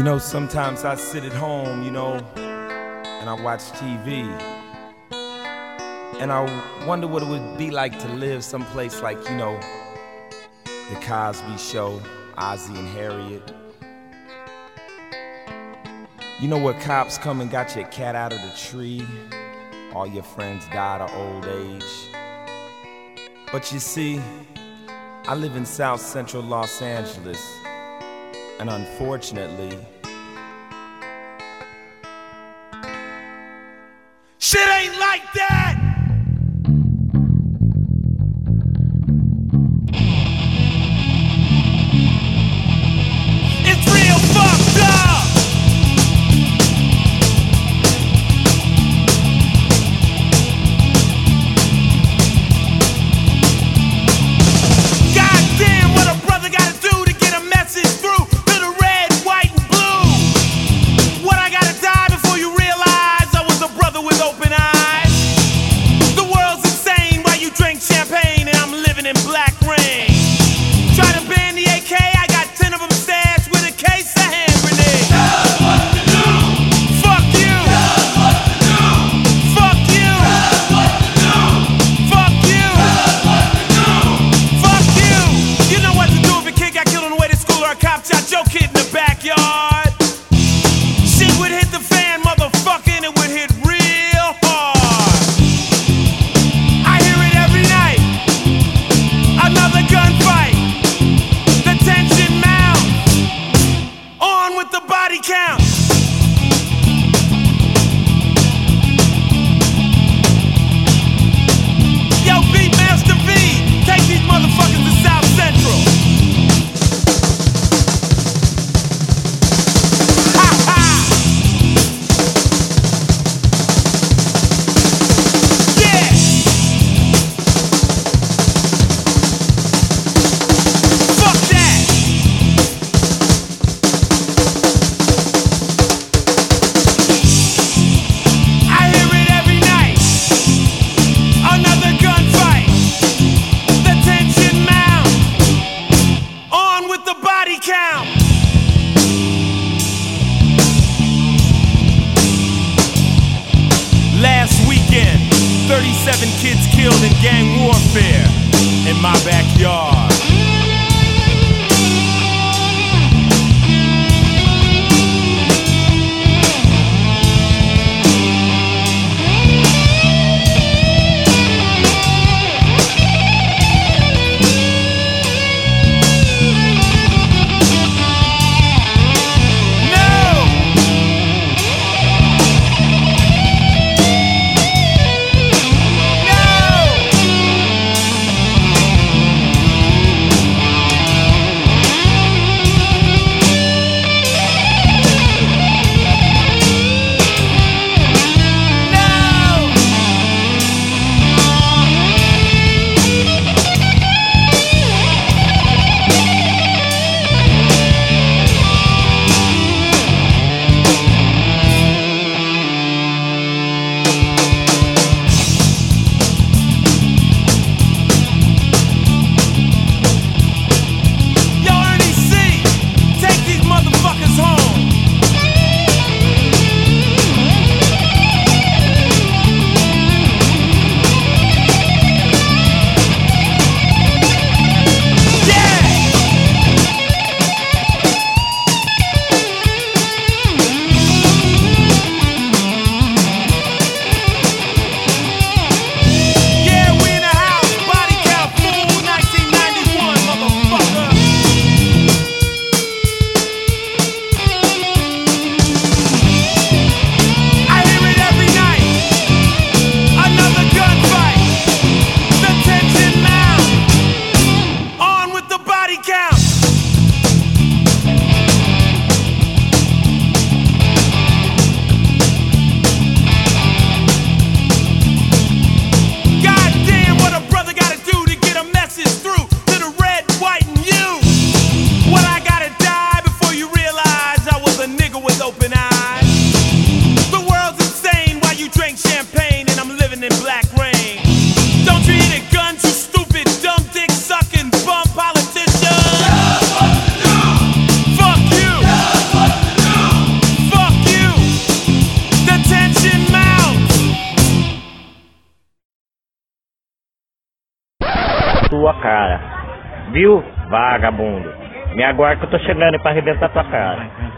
You know, sometimes I sit at home, you know, and I watch TV. And I wonder what it would be like to live someplace like, you know, The Cosby Show, Ozzie and Harriet. You know where cops come and got your cat out of the tree? All your friends died of old age. But you see, I live in South Central Los Angeles. And unfortunately, shit ain't like that! Tô chegando pra arrebentar tua cara.